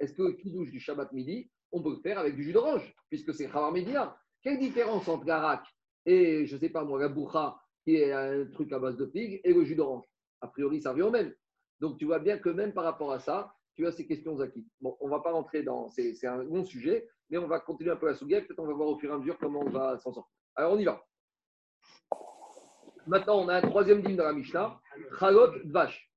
est-ce que le kidouche du Shabbat midi, on peut le faire avec du jus d'orange, puisque c'est Khamar Medina Quelle différence entre l'arak et, je ne sais pas moi, la qui est un truc à base de figues, et le jus d'orange? A priori, ça revient au même. Donc, tu vois bien que même par rapport à ça, tu ces questions acquises. Bon, on ne va pas rentrer dans. C'est un bon sujet, mais on va continuer un peu la souga. Peut-être on va voir au fur et à mesure comment on va s'en sortir. Alors, on y va. Maintenant, on a un troisième dîme dans la Mishnah Chalot Vache.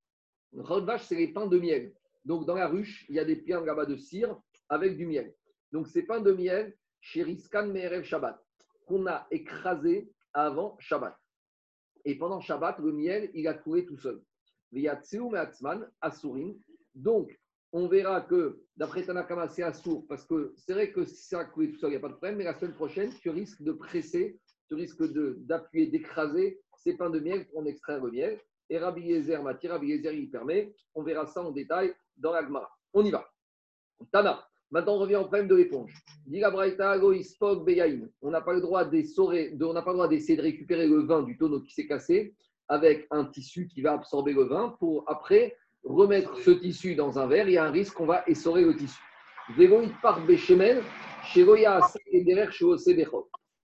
Chalot Vache, c'est les pains de miel. Donc, dans la ruche, il y a des pains là-bas de cire avec du miel. Donc, ces pains de miel, chez Riskan Merev Shabbat, qu'on a écrasé avant Shabbat. Et pendant Shabbat, le miel, il a coulé tout seul. Donc, on verra que, d'après Tanakama, c'est Assour, parce que c'est vrai que si ça a coulé tout seul, il n'y a pas de problème, mais la semaine prochaine, tu risques de presser, tu risques d'appuyer, d'écraser ces pains de miel pour en extraire le miel. Et Rabbi Yezer, Mati, Rabbi Yezer, il permet. On verra ça en détail dans la Gemara. On y va. Tana. Maintenant, on revient au problème de l'éponge. On n'a pas le droit d'essayer de récupérer le vin du tonneau qui s'est cassé avec un tissu qui va absorber le vin pour après remettre ce tissu dans un verre. Il y a un risque qu'on va essorer le tissu.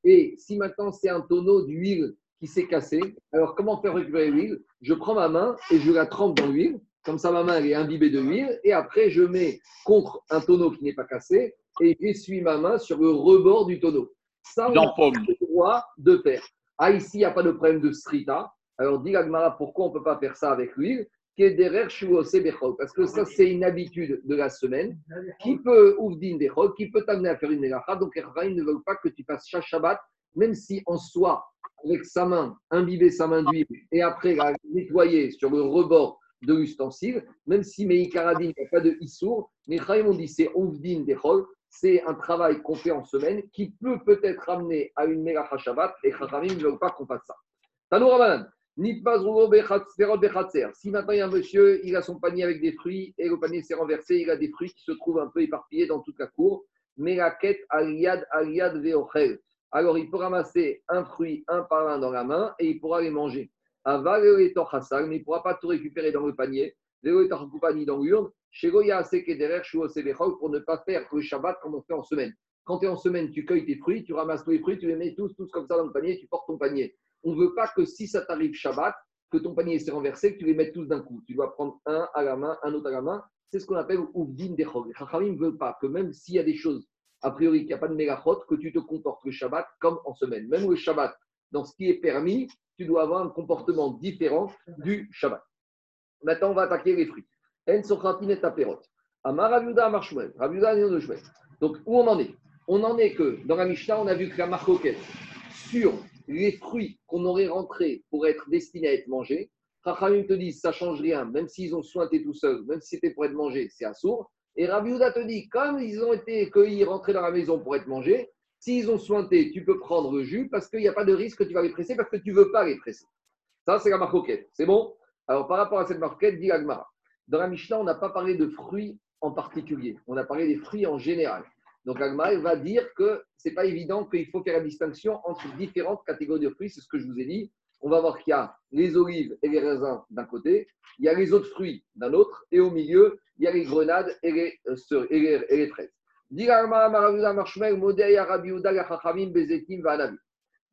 Et si maintenant c'est un tonneau d'huile qui s'est cassé, alors comment faire récupérer l'huile? Je prends ma main et je la trempe dans l'huile comme ça, ma main est imbibée de huile. Et après, je mets contre un tonneau qui n'est pas cassé et j'essuie ma main sur le rebord du tonneau. Ça, on a le droit de faire. Ah, ici, il n'y a pas de problème de strita. Alors, dit Agmara, pourquoi on ne peut pas faire ça avec l'huile? Parce que ça, c'est une habitude de la semaine qui peut qui peut t'amener à faire une mélacha. Donc, les ne veulent pas que tu fasses chaque Shabbat, même si en soi, avec sa main, imbiber sa main d'huile et après la nettoyer sur le rebord de l'ustensile, même si Meikaradin, il n'y a pas de Issour, mais Chaim on dit c'est Ouvdin Dechol, c'est un travail qu'on fait en semaine qui peut peut-être amener à une Melacha Shabbat et Chachamim ne veulent pas qu'on fasse ça. Tanoura Banan, si maintenant il y a un monsieur, il a son panier avec des fruits et le panier s'est renversé, il a des fruits qui se trouvent un peu éparpillés dans toute la cour. Melaket aliad aliad veochel. Alors il peut ramasser un fruit un par un dans la main et il pourra les manger mais il ne pourra pas tout récupérer dans le panier, dans l'urne, pour ne pas faire le Shabbat comme on fait en semaine. Quand tu es en semaine, tu cueilles tes fruits, tu ramasses tous les fruits, tu les mets tous, tous comme ça dans le panier, tu portes ton panier. On ne veut pas que si ça t'arrive Shabbat, que ton panier s'est renversé, que tu les mettes tous d'un coup. Tu dois prendre un à la main, un autre à la main. C'est ce qu'on appelle Ouvdin Dechog. Les ne veut pas que même s'il y a des choses, a priori, qu'il n'y a pas de mégachot, que tu te comportes le Shabbat comme en semaine. Même le Shabbat, dans ce qui est permis, tu dois avoir un comportement différent du Shabbat. Maintenant, on va attaquer les fruits. En et taperot. Donc, où on en est? On en est que dans la Mishnah, on a vu que la marcoquette sur les fruits qu'on aurait rentrés pour être destinés à être mangés, Chachamim te dit ça change rien, même s'ils ont sointé tout seuls, même si c'était pour être mangé, c'est assourd. Et Rabbi te dit, comme ils ont été cueillis, rentrés dans la maison pour être mangés, S'ils ont sointé, tu peux prendre le jus parce qu'il n'y a pas de risque que tu vas les presser parce que tu ne veux pas les presser. Ça, c'est la marcoquette. C'est bon? Alors, par rapport à cette marcoquette, dit Agmara. Dans la Mishnah, on n'a pas parlé de fruits en particulier. On a parlé des fruits en général. Donc, Agmara va dire que ce n'est pas évident qu'il faut faire la distinction entre différentes catégories de fruits. C'est ce que je vous ai dit. On va voir qu'il y a les olives et les raisins d'un côté, il y a les autres fruits d'un autre, et au milieu, il y a les grenades et les, euh, et les fraises.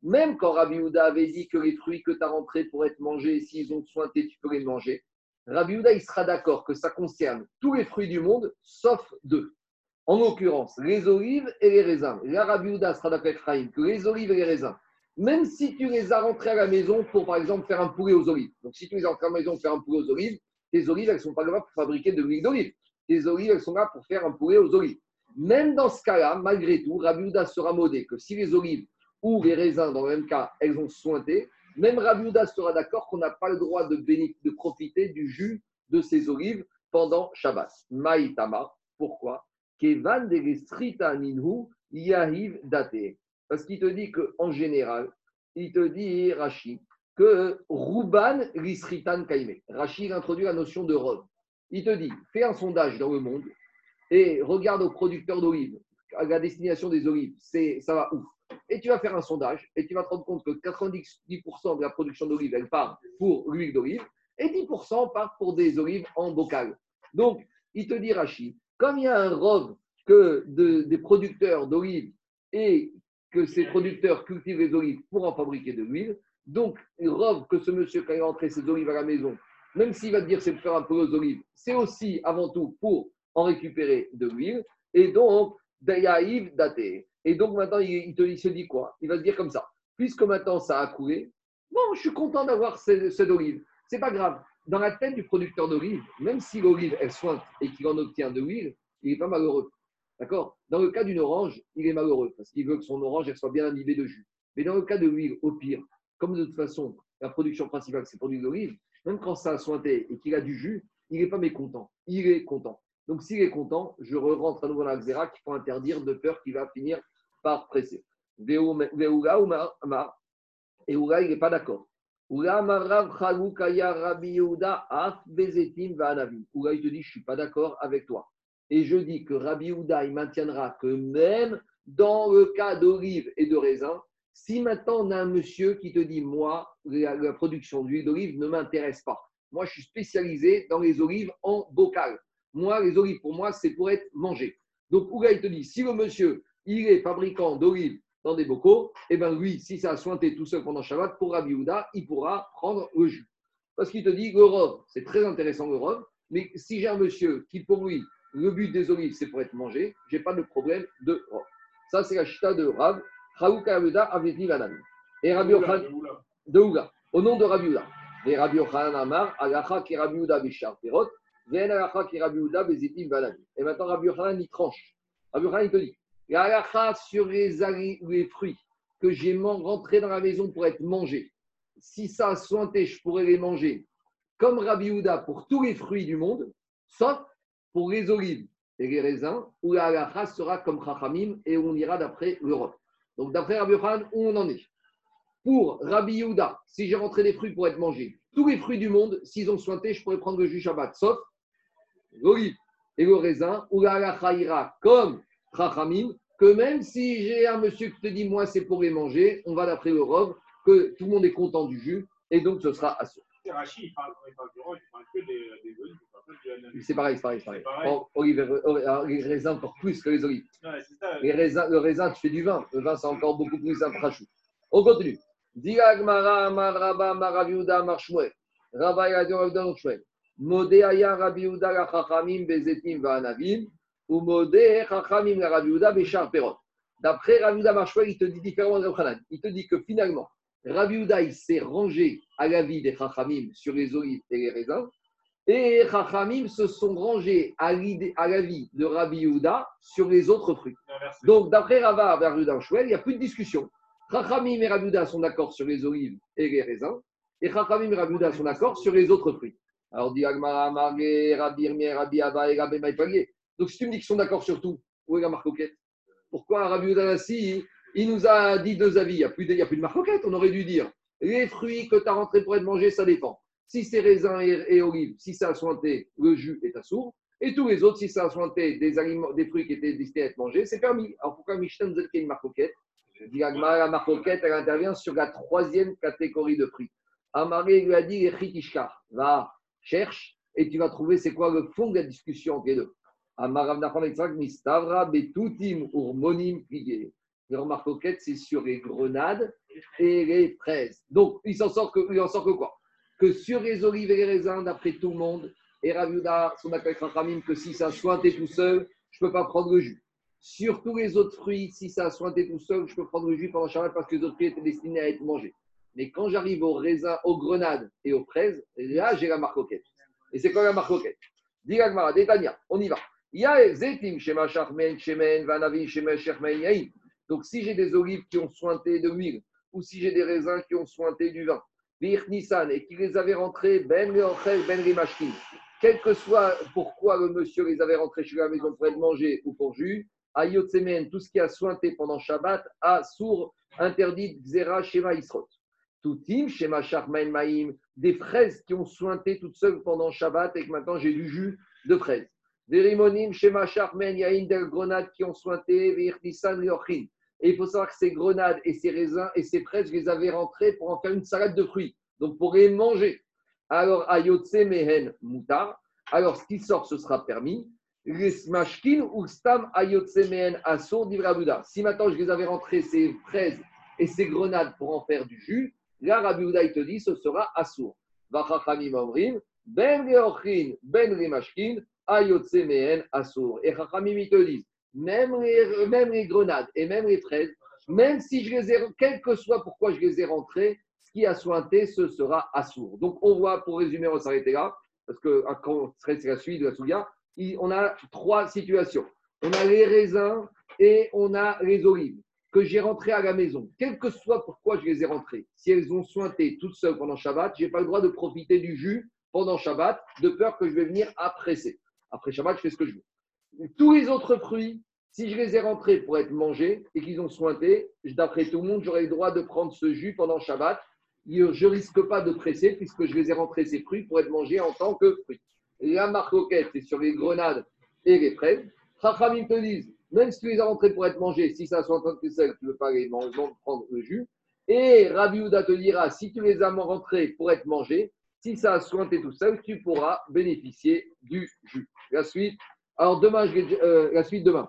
Même quand Rabbi Houda avait dit que les fruits que tu as rentrés pour être mangés, s'ils ont sointé, tu peux les manger, Rabbi Houda, il sera d'accord que ça concerne tous les fruits du monde, sauf deux. En l'occurrence, les olives et les raisins. L'Arabie sera d'accord que les olives et les raisins, même si tu les as rentrés à la maison pour, par exemple, faire un poulet aux olives. Donc, si tu les as rentrés à la maison pour faire un poulet aux olives, tes olives, elles ne sont pas là pour fabriquer de l'huile d'olive. Tes olives, elles sont là pour faire un poulet aux olives. Même dans ce cas-là, malgré tout, Rabbi sera modé que si les olives ou les raisins, dans le même cas, elles ont sointé, même Rabbi sera d'accord qu'on n'a pas le droit de, de profiter du jus de ces olives pendant Shabbat. Maïtama. Pourquoi? Kevan de yahiv date. Parce qu'il te dit qu'en général, il te dit, Rashi, que Ruban Risritan Kaime. Rashi introduit la notion de robe. Il te dit, fais un sondage dans le monde et regarde aux producteurs d'olives, à la destination des olives, c'est, ça va ouf. Et tu vas faire un sondage et tu vas te rendre compte que 90% de la production d'olives, elle part pour l'huile d'olive et 10% part pour des olives en bocal. Donc, il te dit, Rachi, comme il y a un robe que des producteurs d'olives et que ces producteurs cultivent les olives pour en fabriquer de l'huile, donc, il robe que ce monsieur, quand il va ses olives à la maison, même s'il va te dire c'est pour faire un peu aux olives, c'est aussi avant tout pour en récupérer de l'huile. Et donc, Dayaïv daté. Et donc maintenant, il, se dit quoi? Il va se dire comme ça. Puisque maintenant ça a coulé, bon, je suis content d'avoir cette, olive. C'est pas grave. Dans la tête du producteur d'olive, même si l'olive elle sointe et qu'il en obtient de l'huile, il n'est pas malheureux. D'accord Dans le cas d'une orange, il est malheureux parce qu'il veut que son orange soit bien imbibée de jus. Mais dans le cas de l'huile, au pire, comme de toute façon, la production principale, c'est l'huile d'olive, même quand ça a sointé et qu'il a du jus, il n'est pas mécontent. Il est content. Donc, s'il est content, je rentre à nouveau dans la qu'il faut interdire de peur qu'il va finir par presser. Et il n'est pas d'accord. Oula, il te dit, je ne suis pas d'accord avec toi. Et je dis que Rabbi Ouda, il maintiendra que même dans le cas d'olive et de raisin, si maintenant on a un monsieur qui te dit, moi, la, production d'huile d'olive ne m'intéresse pas. Moi, je suis spécialisé dans les olives en bocal. Moi, les olives, pour moi, c'est pour être mangé. Donc, Ouga, il te dit, si le monsieur, il est fabricant d'olives dans des bocaux, eh bien lui, si ça a sointé tout seul pendant Shabbat, pour Rabbi il pourra prendre le jus. Parce qu'il te dit, le rove, c'est très intéressant le rove, mais si j'ai un monsieur qui, pour lui, le but des olives, c'est pour être mangé, je n'ai pas de problème de. Ça, c'est la chita de Rav. Et Rabbi de Ouga, au nom de Rabbi Ouda. Et Rabbi Yochanan Amar, Agacha ki Rabbi Ouda bishar perot, et maintenant Rabbi Yochanan, il tranche. Rabbi Yochanan, il te dit, la sur les, les fruits que j'ai rentrés dans la maison pour être mangés, si ça a sointé, je pourrais les manger. Comme Rabbi Ouda pour tous les fruits du monde, sauf pour les olives et les raisins, où la halakha sera comme Chachamim et on ira d'après l'Europe. Donc, d'après Rabbi Yochanan, où on en est? Pour Rabbi Yehuda, si j'ai rentré des fruits pour être mangés, tous les fruits du monde, s'ils ont sointé, je pourrais prendre le jus Shabbat, sauf l'olive et le raisin, ou la ira comme Chachamim, que même si j'ai un monsieur qui te dit, moi, c'est pour les manger, on va d'après le robe, que tout le monde est content du jus, et donc ce sera assuré. il parle, du rhum, il parle que des, olives. C'est pareil, c'est pareil. C'est pareil. Olive, les raisins encore plus que les olives. les raisins, le raisin, tu fais du vin. Le vin, c'est encore beaucoup plus un frachou. On continue. Diagmara, Maraba, Maraviuda, Marshmuel. Rabba, Yadion, Shmuel. Modé Aya, Rabbi Uda, Chachamim, Bezetim, Vanavim. D'après Rabbi Uda, Marshmuel, il te dit différemment de Rabbi Il te dit que finalement, Rabbi Uda, il s'est rangé à la vie des Chachamim sur les olives et les raisins. Et Chachamim se sont rangés à, la vie de Rabbi Yehuda sur les autres fruits. Donc, d'après Rava Yehuda il n'y a plus de discussion. Chachamim et Rabbi Yehuda sont d'accord sur les olives et les raisins. Et Chachamim et Rabbi Yehuda sont d'accord sur les autres fruits. Alors, dit Agmara, Rabbi Irmier, Rabbi Abba et Rabbi. Donc, si tu me dis qu'ils sont d'accord sur tout, où est la marcoquette? Pourquoi Rabbi Yehuda si il nous a dit deux avis Il n'y a, plus de, a marcoquette. On aurait dû dire les fruits que tu as rentrés pour être mangés, ça dépend. Si c'est raisin et, olive, si ça a sointé, le jus est à sourd. Et tous les autres, si ça a sointé des, fruits qui étaient destinés à être mangés, c'est permis. Alors pourquoi Michelin nous a une marcoquette? La marcoquette, elle intervient sur la troisième catégorie de fruits. Amaré lui a dit va, cherche, et tu vas trouver c'est quoi le fond de la discussion entre les deux. Urmonim, Le marcoquette, c'est sur les grenades et les fraises. Donc, il s'en sort que, il en sort que quoi? Que sur les olives et les raisins, d'après tout le monde, et Raviuda, son accueil que si ça sointait tout seul, je ne peux pas prendre le jus. Sur tous les autres fruits, si ça a sointé tout seul, je peux prendre le jus pendant Shabbat parce que les autres fruits étaient destinés à être mangés. Mais quand j'arrive aux raisins, aux grenades et aux fraises, là, j'ai la marcoquette. Et c'est quoi la marcoquette Détania, on y va. Donc, si j'ai des olives qui ont sointé de l'huile, ou si j'ai des raisins qui ont sointé du vin, et qui les avait rentrés, ben ben quel que soit pourquoi le monsieur les avait rentrés chez la maison pour être mangé ou pour jus, Ayotsemen, tout ce qui a sointé pendant Shabbat, a sourd, interdit, Xera, Shema, Isrot. Toutim, Shema, Sharmain, Maïm, des fraises qui ont sointé toutes seules pendant Shabbat et que maintenant j'ai du jus de fraises. Des rimonim, Shema, Sharmain, Yain, des grenades qui ont sointé. Et il faut savoir que ces grenades et ces raisins et ces fraises, je les avais rentrées pour en faire une salade de fruits. Donc pour les manger. Alors, Ayotse Mehen Moutar. Alors, ce qui sort, ce sera permis. Mashkin ou Stam Ayotse Mehen Asur Si maintenant je les avais rentrées, ces fraises et ces grenades pour en faire du jus, là, Rabbi il te dit, ce sera Asur. Vachachamim Omrim, Ben Leochin, Ben Mashkin, Ayotse Mehen Asur. Et Chachamim, ils te disent, même les, grenades et même les fraises, même si je les ai, quel que soit pourquoi je les ai rentrées, ce qui a sointé, ce sera assourd. Donc on voit, pour résumer, on s'arrêter là, parce que quand c'est la suite de la Souga, on a trois situations. On a les raisins et on a les olives que j'ai rentrées à la maison. Quel que soit pourquoi je les ai rentrées, si elles ont sointé toutes seules pendant Shabbat, je n'ai pas le droit de profiter du jus pendant Shabbat, de peur que je vais venir apprécier. Après Shabbat, je fais ce que je veux. Tous les autres fruits, si je les ai rentrés pour être mangés et qu'ils ont sointé, d'après tout le monde, j'aurai le droit de prendre ce jus pendant Shabbat. Je risque pas de presser puisque je les ai rentrés ces fruits pour être mangés en tant que fruits. La marcoquette, c'est sur les grenades et les fraises. Chachamim te disent, même si tu les as rentrés pour être mangés, si ça soit en que tu ne veux pas les manger, prendre le jus. Et Rabbi Ouda te dira, si tu les as rentrés pour être mangés, si ça a sointé tout seul, tu pourras bénéficier du jus. La suite, alors demain, je vais, euh, la suite demain.